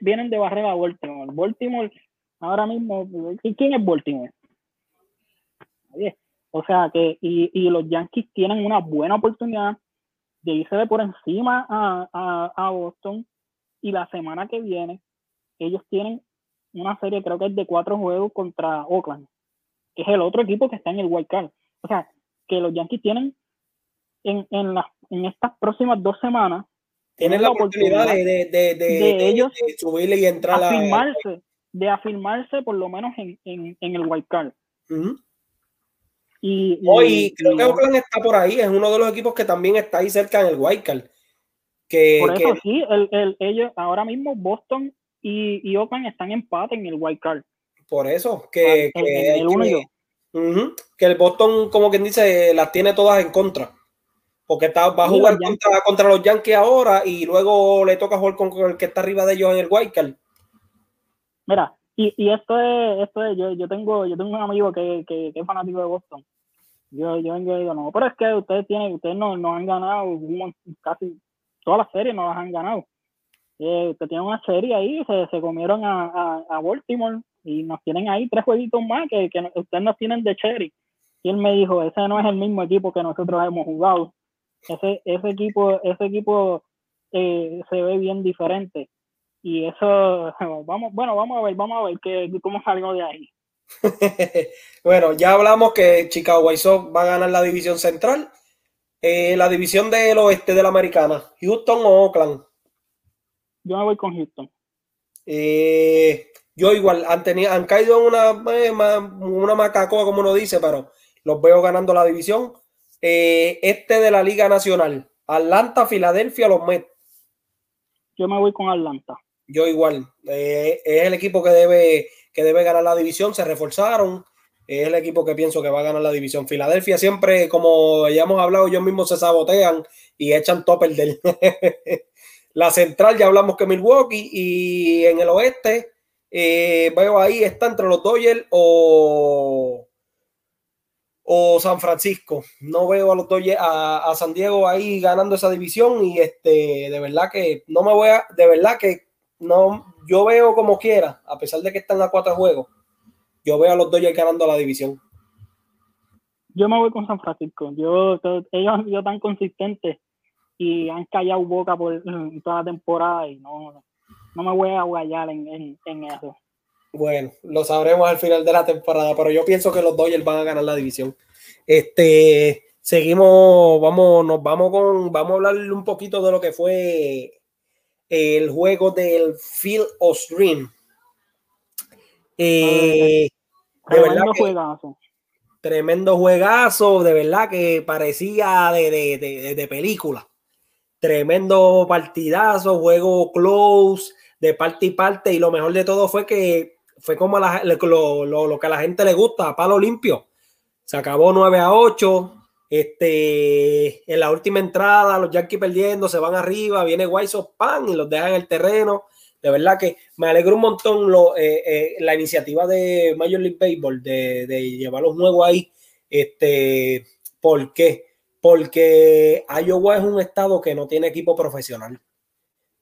vienen de barrera a Baltimore. Baltimore, ahora mismo, ¿quién es Baltimore? O sea que, y, y los Yankees tienen una buena oportunidad de irse de por encima a, a, Boston. Y la semana que viene, ellos tienen una serie, creo que es de cuatro juegos contra Oakland, que es el otro equipo que está en el wild card. O sea, que los Yankees tienen en, en, en estas próximas dos semanas. Tienen la oportunidad, de, de, de, ellos subir y entrar afirmarse, de afirmarse por lo menos en, en, en el wild card. Y, Hoy creo que Oakland está por ahí, es uno de los equipos que también está ahí cerca en el Wildcard. Que, por eso sí, el, el, ellos ahora mismo Boston y, y Oakland están en empate en el Wildcard. Por eso, que, ah, que, el, que, el Boston, como quien dice, las tiene todas en contra. Porque está, va a jugar contra, contra, los Yankees ahora y luego le toca jugar con, el que está arriba de ellos en el Wildcard. Mira, y, y esto es, esto es, yo, yo tengo, yo tengo un amigo que, que, es fanático de Boston yo, yo vengo y digo, no, pero es que ustedes tienen, ustedes no, no han ganado casi todas las series, no las han ganado. Eh, ustedes tienen una serie ahí, se, se comieron a, a, a, Baltimore y nos tienen ahí tres jueguitos más que, que ustedes nos tienen de cherry. Y él me dijo, ese no es el mismo equipo que nosotros hemos jugado. Ese, ese equipo, ese equipo eh, se ve bien diferente. Y eso, [LAUGHS] vamos, bueno, vamos a ver, vamos a ver que, cómo salgo de ahí. [LAUGHS] bueno, ya hablamos que Chicago White Sox va a ganar la división central. Eh, la división del oeste de la americana, Houston o Oakland. Yo me voy con Houston. Eh, yo igual, han, tenido, han caído en una, eh, una macacoa, como uno dice, pero los veo ganando la división. este de la Liga Nacional, Atlanta, Filadelfia, los Mets. Yo me voy con Atlanta. Yo igual. es el equipo que debe que debe ganar la división, se reforzaron. Es el equipo que pienso que va a ganar la división. Filadelfia siempre, como ya hemos hablado, ellos mismos se sabotean y echan topper del. [LAUGHS] la central, ya hablamos que Milwaukee. Y en el oeste, eh, veo ahí está entre los Dodgers o, o San Francisco. No veo a los Dodgers, a, San Diego ahí ganando esa división. Y este, de verdad que no me voy a, de verdad que no, yo veo como quiera, a pesar de que están a cuatro juegos, yo veo a los Dodgers ganando la división. Yo me voy con San Francisco. Yo, ellos han sido tan consistentes y han callado boca por toda la temporada y no, no me voy a guayar en, en, eso. Bueno, lo sabremos al final de la temporada, pero yo pienso que los Dodgers van a ganar la división. Este, seguimos, vamos, nos vamos con, vamos a hablar un poquito de lo que fue el juego del Field of Dream. Eh, de verdad juegazo. Tremendo juegazo, de verdad que parecía de, película. Tremendo partidazo, juego close, de parte y parte. Y lo mejor de todo fue que fue como lo, lo, que a la gente le gusta, palo limpio. Se acabó 9 a 8. Este, en la última entrada, los Yankees perdiendo, se van arriba, viene Sox, pan y los dejan en el terreno. De verdad que me alegro un montón eh, eh, la iniciativa de Major League Baseball de, de llevar los juegos ahí. Este, ¿Por qué? Porque Iowa es un estado que no tiene equipo profesional.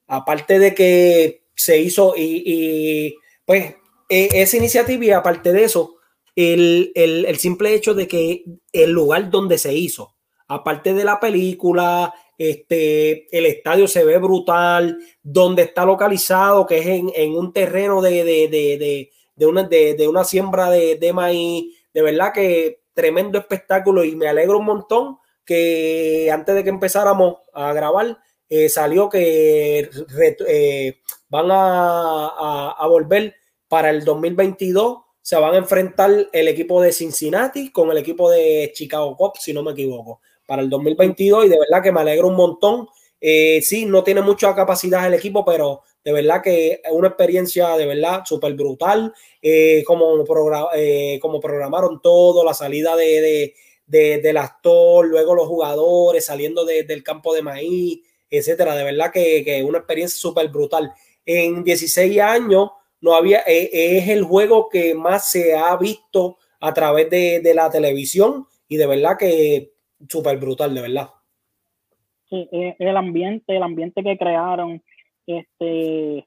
Aparte de que se hizo y, y pues e, esa iniciativa y aparte de eso, el, simple hecho de que el lugar donde se hizo, aparte de la película, este, el estadio se ve brutal, donde está localizado, que es en, un terreno de, de, una, de, una siembra de, maíz, de verdad que tremendo espectáculo y me alegro un montón que antes de que empezáramos a grabar, eh, salió que eh, van a, a volver para el 2022 se van a enfrentar el equipo de Cincinnati con el equipo de Chicago Cubs, si no me equivoco, para el 2022 y de verdad que me alegro un montón. Eh, sí, no tiene mucha capacidad el equipo, pero de verdad que es una experiencia de verdad súper brutal, eh, como, eh, como programaron todo, la salida de, del actor, luego los jugadores saliendo del campo de maíz, etcétera, de verdad que, que una experiencia súper brutal. En 16 años no había, eh, es el juego que más se ha visto a través de, la televisión y de verdad que súper brutal, de verdad. Sí, eh, el ambiente, el ambiente que crearon, este,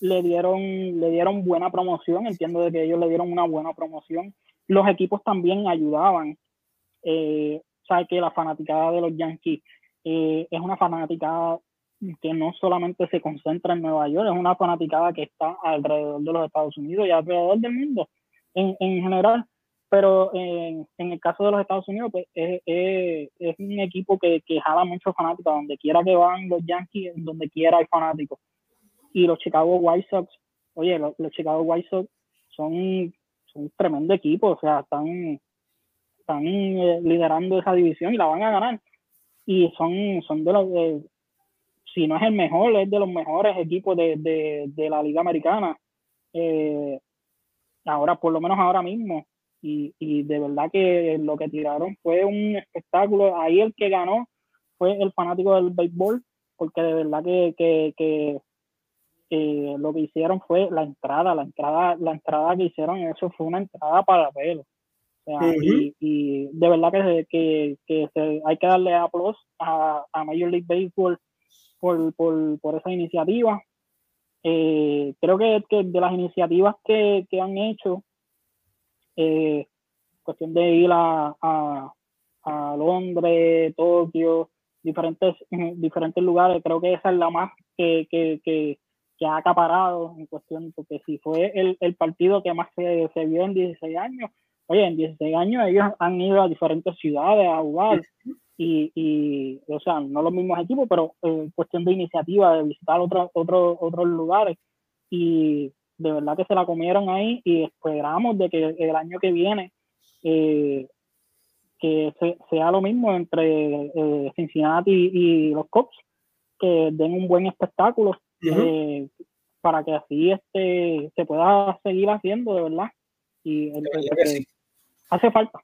le dieron, le dieron buena promoción, entiendo de que ellos le dieron una buena promoción. Los equipos también ayudaban. Eh, que la fanaticada de los Yankees eh, es una fanaticada que no solamente se concentra en Nueva York, es una fanaticada que está alrededor de los Estados Unidos y alrededor del mundo en, en general. Pero en, en, el caso de los Estados Unidos, pues es, es, un equipo que, que jala muchos fanáticos, donde quiera que van los Yankees, donde quiera hay fanáticos y los Chicago White Sox, oye, los, Chicago White Sox son, son un tremendo equipo, o sea, están, están eh, liderando esa división y la van a ganar. Y son, son de los, si no es el mejor, es de los mejores equipos de, de, de la Liga Americana. Eh, ahora, por lo menos ahora mismo. Y, y de verdad que lo que tiraron fue un espectáculo. Ahí el que ganó fue el fanático del béisbol, porque de verdad que, que, que eh, lo que hicieron fue la entrada, la entrada, la entrada que hicieron, eso fue una entrada para pelo. O sea, y, de verdad que, que, hay que darle aplausos a, a Major League Baseball por, por, por esa iniciativa. Eh, creo que, de las iniciativas que, que han hecho, eh, cuestión de ir a, a, a Londres, Tokio, diferentes, [LAUGHS] diferentes lugares, creo que esa es la más que, que, que, que ha acaparado en cuestión, porque si fue el, el partido que más se, se, vio en 16 años, oye, en 16 años ellos han ido a diferentes ciudades a jugar y, y o sea, no los mismos equipos, pero en cuestión de iniciativa, de visitar otros otros otros lugares. Y de verdad que se la comieron ahí y esperamos de que el año que viene eh, que sea lo mismo entre eh, Cincinnati y, los Cubs, que den un buen espectáculo eh, para que así este se pueda seguir haciendo de verdad. Y hace falta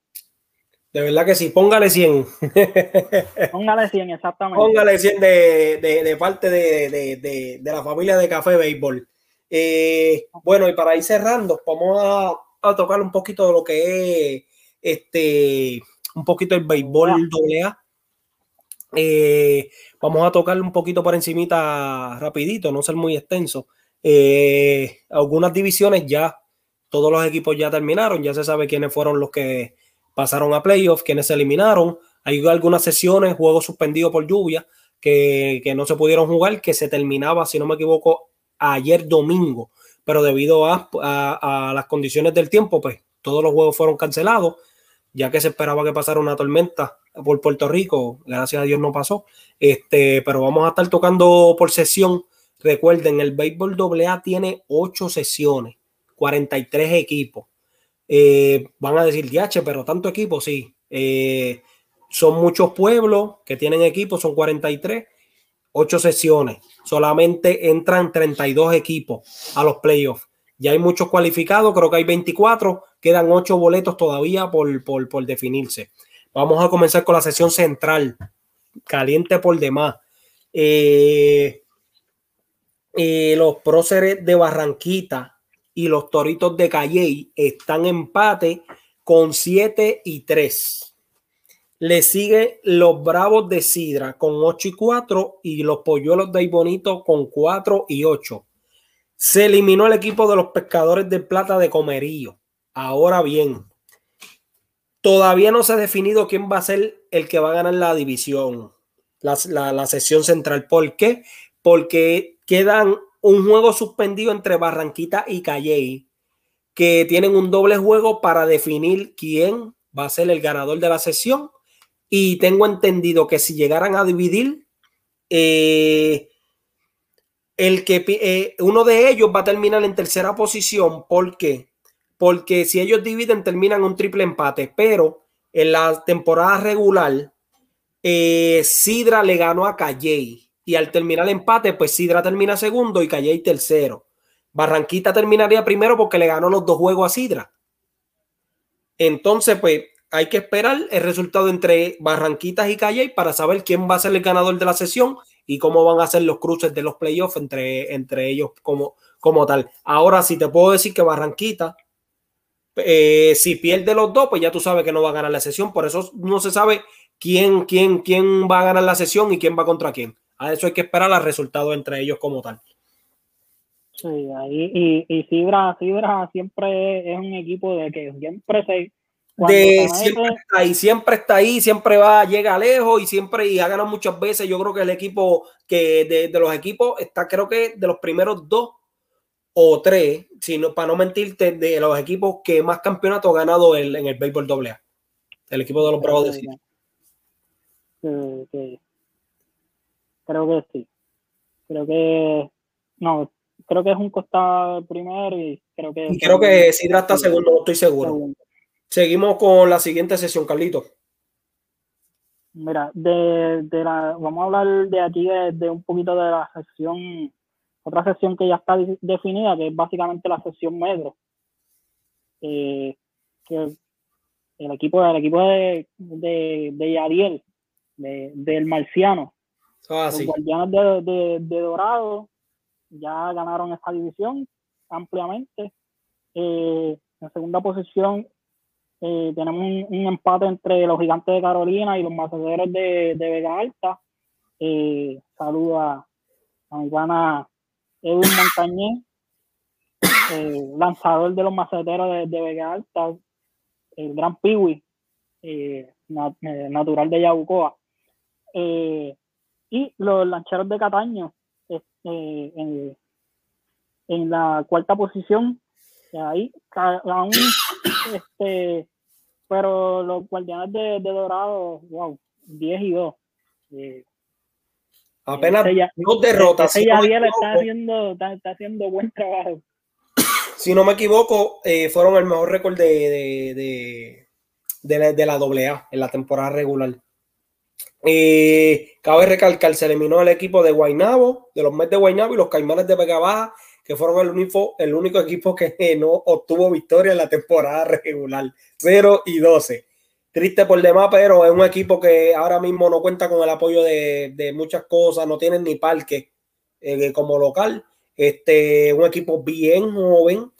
de verdad que sí, póngale 100. [LAUGHS] Póngale 100, exactamente. Póngale 100 de, de, de parte de, de, de, la familia de Café Béisbol. Eh, bueno, y para ir cerrando, vamos a, a, tocar un poquito de lo que es este, un poquito el béisbol doble A. Eh, vamos a tocar un poquito por encimita rapidito, no ser muy extenso. Eh, algunas divisiones ya, todos los equipos ya terminaron, ya se sabe quiénes fueron los que pasaron a playoffs, quienes se eliminaron. Hay algunas sesiones, juegos suspendidos por lluvia, que, que, no se pudieron jugar, que se terminaba, si no me equivoco, ayer domingo, pero debido a, a, las condiciones del tiempo, pues todos los juegos fueron cancelados, ya que se esperaba que pasara una tormenta por Puerto Rico, gracias a Dios no pasó. Este, pero vamos a estar tocando por sesión. Recuerden, el béisbol AA tiene ocho sesiones, 43 equipos. Eh, van a decir, DH, pero tanto equipo, sí. Eh, son muchos pueblos que tienen equipos, son 43, ocho sesiones. Solamente entran 32 equipos a los playoffs. Ya hay muchos cualificados, creo que hay 24, quedan ocho boletos todavía por, por, por definirse. Vamos a comenzar con la sesión central, caliente por demás. Eh, los próceres de Barranquita y los toritos de Calley están en empate con 7 y 3. Le sigue los Bravos de Sidra con 8 y 4 y los Polluelos de Ibonito con 4 y 8. Se eliminó el equipo de los Pescadores de Plata de Comerío. Ahora bien, Todavía no se ha definido quién va a ser el que va a ganar la división, la, la, sesión central. ¿Por qué? Porque quedan un juego suspendido entre Barranquita y Calley, que tienen un doble juego para definir quién va a ser el ganador de la sesión. Y tengo entendido que si llegaran a dividir, eh, el que eh, uno de ellos va a terminar en tercera posición. ¿Por qué? porque si ellos dividen terminan un triple empate, pero en la temporada regular eh, Sidra le ganó a Calley y al terminar el empate pues Sidra termina segundo y Calley tercero. Barranquita terminaría primero porque le ganó los dos juegos a Sidra. Entonces pues hay que esperar el resultado entre Barranquitas y Calley para saber quién va a ser el ganador de la sesión y cómo van a ser los cruces de los playoffs entre, entre ellos como, como tal. Ahora sí te puedo decir que Barranquita eh, si pierde los dos, pues ya tú sabes que no va a ganar la sesión. Por eso no se sabe quién, quién, quién va a ganar la sesión y quién va contra quién. A eso hay que esperar los resultados entre ellos como tal. Sí, ahí, y, y siempre es un equipo de que siempre se de siempre está ahí, siempre está ahí, siempre va, llega lejos y siempre y ha ganado muchas veces. Yo creo que el equipo que de, de los equipos está, creo que de los primeros dos o tres, sino para no mentirte, de los equipos que más campeonatos ha ganado el, en el béisbol AA. El equipo de los Bravos de City. Creo que sí. Creo que no, creo que es un costado primero y creo que. Y creo que Sidra está segundo, no estoy seguro. Seguimos con la siguiente sesión, Carlito. Mira, de, de la, vamos a hablar de aquí de, un poquito de la sesión, otra sesión que ya está definida, que es básicamente la sesión metro. Eh, que el equipo, el equipo de, de, de Yadiel, de, del Marciano, los guardianes de, de, Dorado, ya ganaron esta división ampliamente. Eh, en segunda posición, eh, tenemos un, empate entre los gigantes de Carolina y los maceteros de, de Vega Alta. Eh, saluda a mi pana Edwin Montañez, eh, lanzador de los maceteros de, Vega Alta, el gran Piwi, natural de Yabucoa. Y los lancheros de Cataño en, en la cuarta posición. Ahí aún [COUGHS] este pero los guardianes de, Dorado wow 10 y 2 eh, apenas dos derrotas ese, está haciendo está, haciendo buen trabajo. [COUGHS] Si no me equivoco eh, fueron el mejor récord de de, de, la, de la AA en la temporada regular eh, cabe recalcar, se eliminó el equipo de Guaynabo, de los Mets de Guaynabo y los Caimanes de Vega Baja que fueron el único, el único equipo que [LAUGHS] no obtuvo victoria en la temporada regular. 0 y 12. Triste por demás, pero es un equipo que ahora mismo no cuenta con el apoyo de, muchas cosas, no tienen ni parque eh, como local. Este, un equipo bien joven,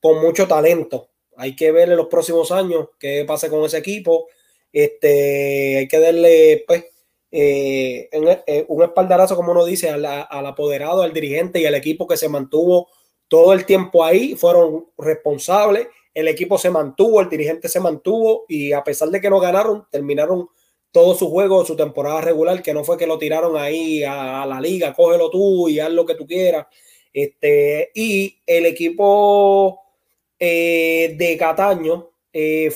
con mucho talento. Hay que ver en los próximos años qué pasa con ese equipo. Este, hay que darle, pues, eh, eh, un espaldarazo, como uno dice, al, apoderado, al dirigente y al equipo que se mantuvo todo el tiempo ahí, fueron responsables, el equipo se mantuvo, el dirigente se mantuvo y a pesar de que no ganaron, terminaron todo su juego, su temporada regular, que no fue que lo tiraron ahí a, la liga, cógelo tú y haz lo que tú quieras. Este, y el equipo eh, de Cataño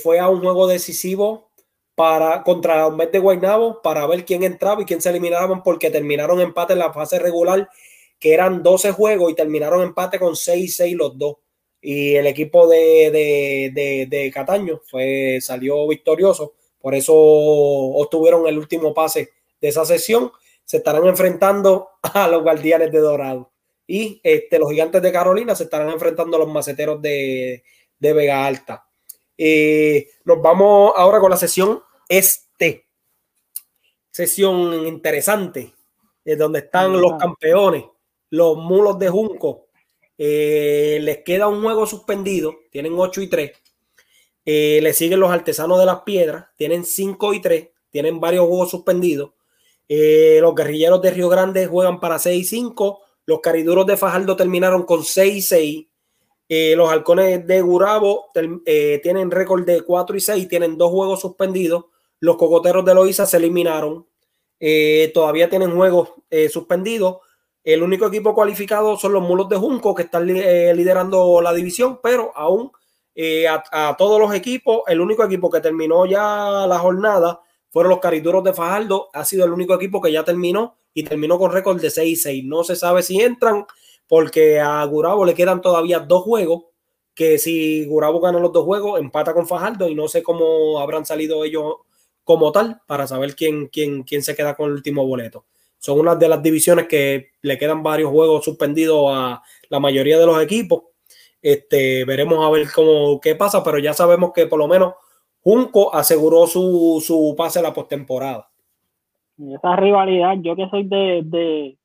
fue a un juego decisivo para contra mes de Guaynabo para ver quién entraba y quién se eliminaban porque terminaron empate en la fase regular que eran 12 juegos y terminaron empate con 6-6 los dos. Y el equipo de, de, Cataño fue, salió victorioso. Por eso obtuvieron el último pase de esa sesión. Se estarán enfrentando [LAUGHS] a los guardianes de Dorado. Y este, los gigantes de Carolina se estarán enfrentando a los maceteros de, Vega Alta. Eh, nos vamos ahora con la sesión este. Sesión interesante, es donde están los campeones, los mulos de Junco. Eh, les queda un juego suspendido, tienen 8 y 3. Eh, le siguen los artesanos de las piedras, tienen 5 y 3, tienen varios juegos suspendidos. Eh, los guerrilleros de Río Grande juegan para 6 y 5. Los cariduros de Fajardo terminaron con 6 y 6. Los halcones de Gurabo tienen récord de 4 y 6, tienen dos juegos suspendidos. Los cocoteros de Loiza se eliminaron. Eh, todavía tienen juegos eh, suspendidos. El único equipo cualificado son los mulos de Junco que están eh, liderando la división, pero aún a, todos los equipos, el único equipo que terminó ya la jornada fueron los cariduros de Fajardo. Ha sido el único equipo que ya terminó y terminó con récord de 6-6. No se sabe si entran porque a Gurabo le quedan todavía dos juegos. Que si Gurabo gana los dos juegos, empata con Fajardo y no sé cómo habrán salido ellos como tal para saber quién, quién, quién se queda con el último boleto. Son una de las divisiones que le quedan varios juegos suspendidos a la mayoría de los equipos. Este, veremos a ver cómo qué pasa, pero ya sabemos que por lo menos Junco aseguró su, su pase a la postemporada. Esa rivalidad, yo que soy de, de,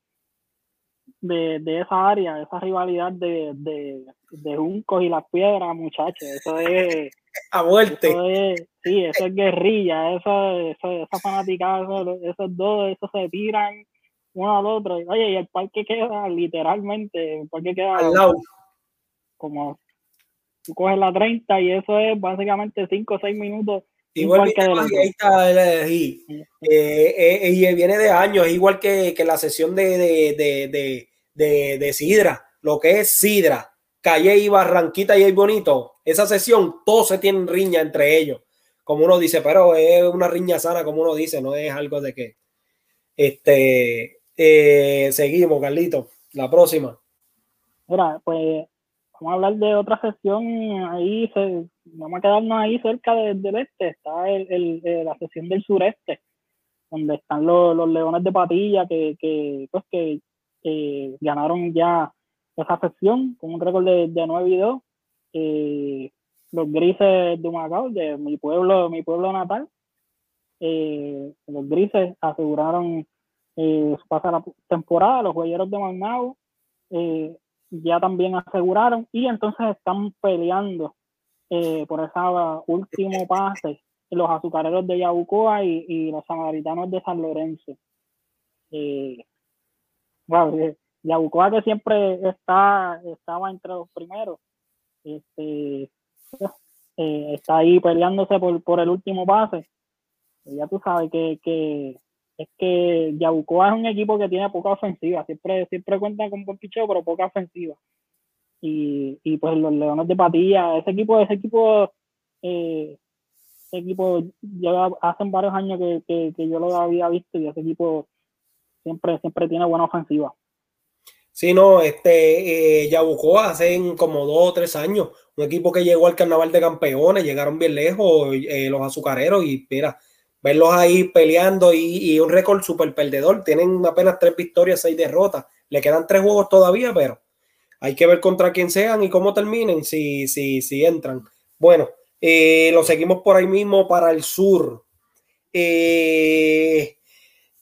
de, de esa área, esa rivalidad de, de, de Junco y las piedras, muchachos, eso es [LAUGHS] a muerte. sí, eso es guerrilla, eso, eso, esa fanaticada, esos, dos, esos se tiran uno al otro. Oye, y el parque queda literalmente, el parque queda al lado. como tú coges la 30 y eso es básicamente 5 o 6 minutos. Igual y, eh, eh, y viene de años, igual que, que la sesión de, de, de, de, de Sidra, lo que es Sidra, Calle y Barranquita y el Bonito, esa sesión, todos se tienen riña entre ellos, como uno dice, pero es una riña sana, como uno dice, no es algo de que. Este, eh, seguimos, Carlito, la próxima. Mira, pues vamos a hablar de otra sesión ahí, vamos a quedarnos ahí cerca del este, está el, la sesión del sureste, donde están los, leones de patilla que, que, pues, que, ganaron ya esa sesión con un récord de, de 9 y 2. Eh, los grises de Humacao, de mi pueblo, mi pueblo natal, eh, los grises aseguraron eh, su pasada temporada, los huelleros de Magnao ya también aseguraron y entonces están peleando por ese último pase los azucareros de Yabucoa y, los samaritanos de San Lorenzo. Yabucoa que siempre está, estaba entre los primeros, este, eh, está ahí peleándose por, por el último pase. ya tú sabes que, que es que Yabucoa es un equipo que tiene poca ofensiva, siempre, siempre cuenta con buen picheo, pero poca ofensiva. Y, y pues los Leones de Patilla, ese equipo, ese equipo, eh, ese equipo lleva, hacen varios años que, que, yo lo había visto y ese equipo siempre, siempre tiene buena ofensiva. Sí, no, este eh, Yabucoa hace como dos o tres años, un equipo que llegó al carnaval de campeones, llegaron bien lejos eh, los azucareros y mira, verlos ahí peleando y, un récord súper perdedor, tienen apenas tres victorias, seis derrotas, le quedan tres juegos todavía, pero hay que ver contra quién sean y cómo terminen, si, si, si entran. Bueno, eh, lo seguimos por ahí mismo para el sur. Eh,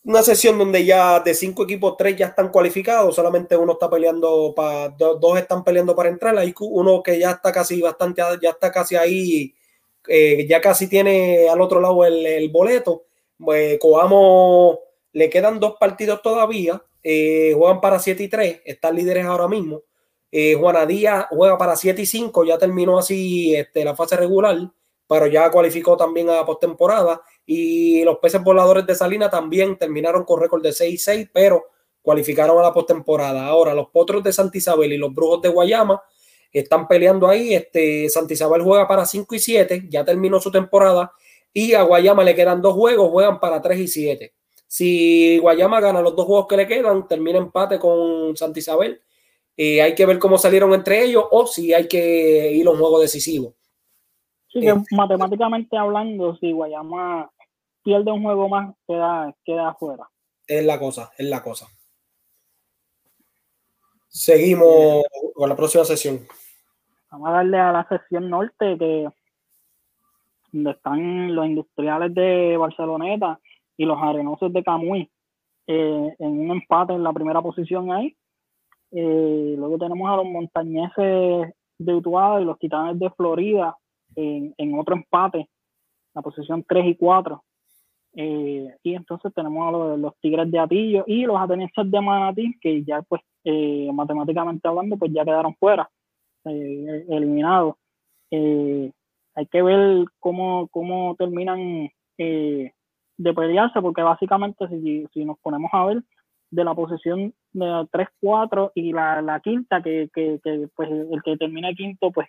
una sesión donde ya de cinco equipos, tres ya están cualificados, solamente uno está peleando para, dos, están peleando para entrar, hay uno que ya está casi bastante, ya está casi ahí, eh, ya casi tiene al otro lado el, boleto. Pues, Coamo le quedan dos partidos todavía, juegan para 7 y 3, están líderes ahora mismo. Eh, Juana Díaz juega para 7 y 5, ya terminó así este, la fase regular, pero ya cualificó también a postemporada y los peces voladores de Salina también terminaron con récord de 6 y 6, pero cualificaron a la postemporada. Ahora, los potros de Santa Isabel y los brujos de Guayama están peleando ahí. Este, Santa Isabel juega para 5 y 7, ya terminó su temporada. Y a Guayama le quedan dos juegos, juegan para 3 y 7. Si Guayama gana los dos juegos que le quedan, termina empate con Santa Isabel. Eh, hay que ver cómo salieron entre ellos o si hay que ir a un juego decisivo. Sí, que este. matemáticamente hablando, si Guayama pierde un juego más, queda, queda afuera. Es la cosa, es la cosa. Seguimos con la próxima sesión. Vamos a darle a la sesión norte, que donde están los industriales de Barceloneta y los arenosos de Camuy, eh, en un empate en la primera posición ahí. Eh, luego tenemos a los montañeses de Utuado y los titanes de Florida en, otro empate, la posición 3 y 4. Eh, y entonces tenemos a los, Tigres de Atillo y los Atenienses de Manatí, que ya pues eh, matemáticamente hablando, pues ya quedaron fuera, eh, eliminados. hay que ver cómo, cómo terminan de pelearse, porque básicamente si, si, nos ponemos a ver de la posición de 3-4 y la, la quinta, que, que, que, pues el que termina quinto, pues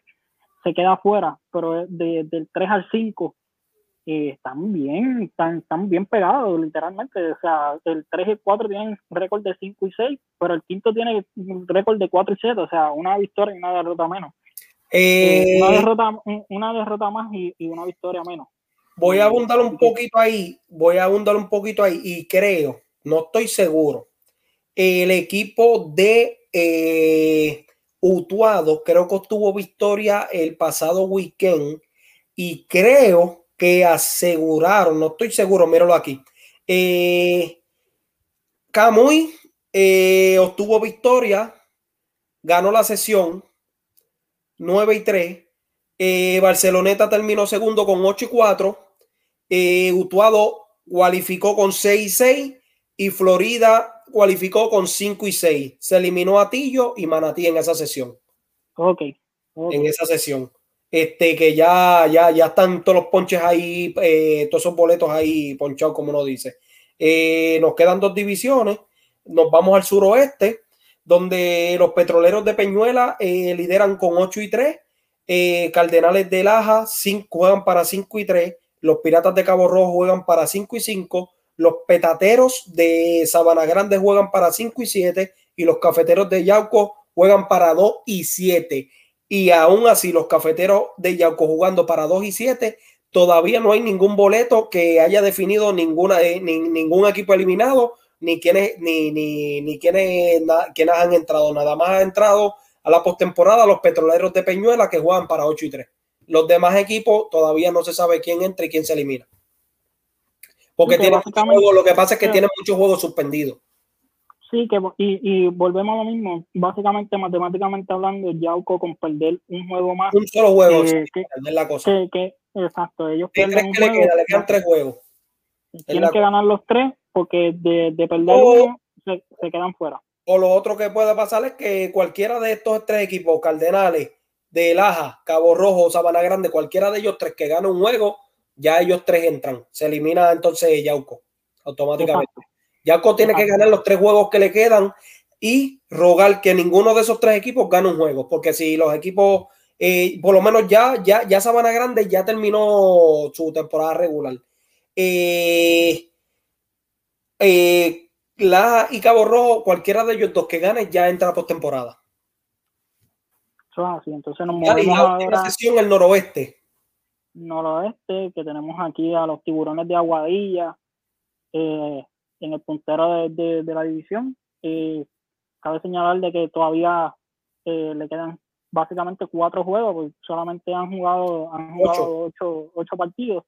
se queda fuera, pero de, del 3 al 5 eh, están bien, están, están bien pegados, literalmente. O sea, el 3 y el 4 tienen récord de 5 y 6, pero el quinto tiene récord de 4 y 7, o sea, una victoria y una derrota menos. Eh, una, derrota, una derrota más y, y, una victoria menos. Voy a abundar un poquito ahí, voy a abundar un poquito ahí y creo, no estoy seguro, el equipo de eh, Utuado creo que obtuvo victoria el pasado weekend y creo que aseguraron, no estoy seguro, míralo aquí. Eh, Camuy eh, obtuvo victoria, ganó la sesión 9 y 3. Eh, Barceloneta terminó segundo con 8 y 4. Eh, Utuado cualificó con 6 y 6 y Florida cualificó con 5 y 6. Se eliminó a Tillo y Manatí en esa sesión. Ok. En esa sesión. Este, que ya, ya, ya están todos los ponches ahí, eh, todos esos boletos ahí ponchados, como uno dice. Eh, nos quedan dos divisiones. Nos vamos al suroeste, donde los petroleros de Peñuela eh, lideran con 8 y 3. Cardenales de Laja juegan para 5 y 3. Los Piratas de Cabo Rojo juegan para 5 y 5. Los Petateros de Sabana Grande juegan para 5 y 7. Y los Cafeteros de Yauco juegan para 2 y 7 y aún así los cafeteros de Yauco jugando para 2 y 7, todavía no hay ningún boleto que haya definido ninguna, eh, ningún equipo eliminado, ni quienes, ni, ni, ni quienes, han entrado. Nada más han entrado a la postemporada los petroleros de Peñuela que juegan para 8 y 3. Los demás equipos todavía no se sabe quién entra y quién se elimina. Porque tiene lo que pasa es que tiene muchos juegos suspendidos. Sí, que y, y volvemos a lo mismo. Básicamente, matemáticamente hablando, Yauco con perder un juego más. Un solo juego, que, la cosa. Que, exacto, ellos pierden un que le, queda? le quedan tres juegos. Tienen que ganar los tres porque de, de perder uno se, se, quedan fuera. O lo otro que puede pasar es que cualquiera de estos tres equipos, Cardenales, de Laja, Cabo Rojo, Sabana Grande, cualquiera de ellos tres que gane un juego, ya ellos tres entran. Se elimina entonces Yauco automáticamente. Yaco tiene que ganar los tres juegos que le quedan y rogar que ninguno de esos tres equipos gane un juego, porque si los equipos, eh, por lo menos ya, ya, ya Sabana Grande ya terminó su temporada regular. Eh, eh, la y Cabo Rojo, cualquiera de ellos dos que gane ya entra a postemporada. así, entonces nos movemos la sesión el noroeste. Noroeste, que tenemos aquí a los tiburones de Aguadilla, eh, en el puntero de, de, la división. cabe señalar de que todavía eh, le quedan básicamente cuatro juegos, porque solamente han jugado, han jugado ocho, ocho, partidos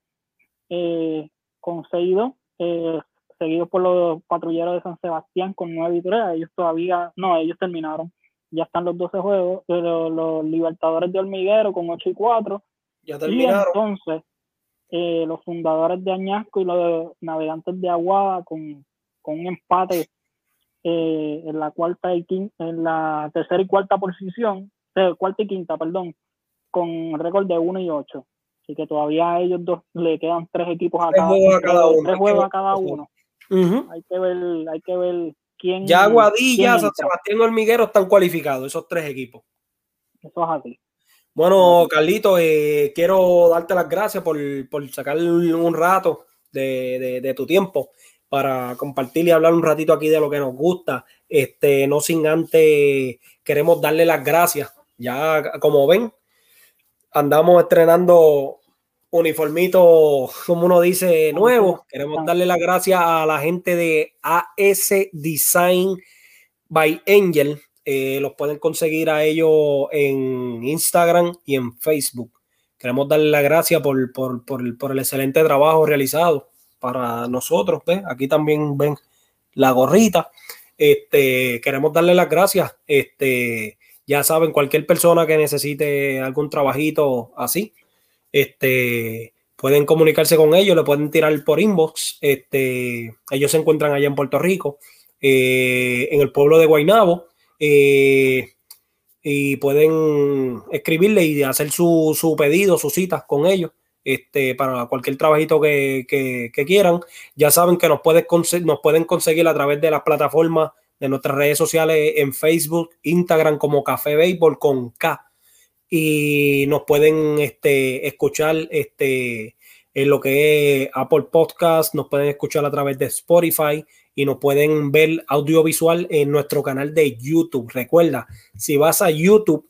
eh, con seis eh, seguidos por los patrulleros de San Sebastián con nueve y tres. Ellos todavía, no, ellos terminaron. Ya están los 12 juegos, pero los Libertadores de Hormiguero con 8 y 4. Ya terminaron. Y entonces, eh, los fundadores de Añasco y los navegantes de Aguada con, con un empate eh, en la cuarta y quinta, en la tercera y cuarta posición, eh, cuarta y quinta, perdón, con récord de 1 y 8. Así que todavía a ellos dos le quedan tres equipos a, cada, uno. Tres juegos a cada uno. Hay que ver, hay que ver quién. Ya Aguadilla, San Sebastián Hormiguero están cualificados, esos tres equipos. Eso es así. Bueno, Carlito, eh, quiero darte las gracias por, por sacar un rato de, de, tu tiempo para compartir y hablar un ratito aquí de lo que nos gusta. Este, no sin antes, queremos darle las gracias. Ya, como ven, andamos estrenando uniformitos, como uno dice, nuevos. Queremos darle las gracias a la gente de AS Design by Angel, eh, los pueden conseguir a ellos en Instagram y en Facebook. Queremos darle las gracias por, por, por, por, el excelente trabajo realizado para nosotros. Aquí también ven la gorrita. Este, queremos darle las gracias. Este, ya saben, cualquier persona que necesite algún trabajito así, este, pueden comunicarse con ellos, le pueden tirar por inbox. Ellos se encuentran allá en Puerto Rico, eh, en el pueblo de Guaynabo. Eh, y pueden escribirle y hacer su, su, pedido, sus citas con ellos. Este, para cualquier trabajito que, que, quieran. Ya saben que nos, pueden nos pueden conseguir a través de las plataformas de nuestras redes sociales en Facebook, Instagram como Café Béisbol con K. Y nos pueden este, escuchar este, en lo que es Apple Podcast, nos pueden escuchar a través de Spotify y nos pueden ver audiovisual en nuestro canal de YouTube. Recuerda, si vas a YouTube,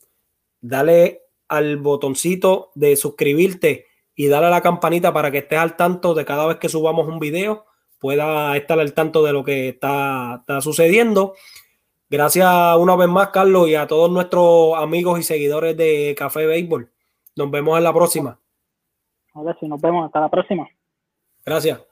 dale al botoncito de suscribirte y dale a la campanita para que estés al tanto de cada vez que subamos un video, pueda estar al tanto de lo que está, está sucediendo. Gracias una vez más, Carlos, y a todos nuestros amigos y seguidores de Café Béisbol. Nos vemos en la próxima. A ver si nos vemos hasta la próxima. Gracias.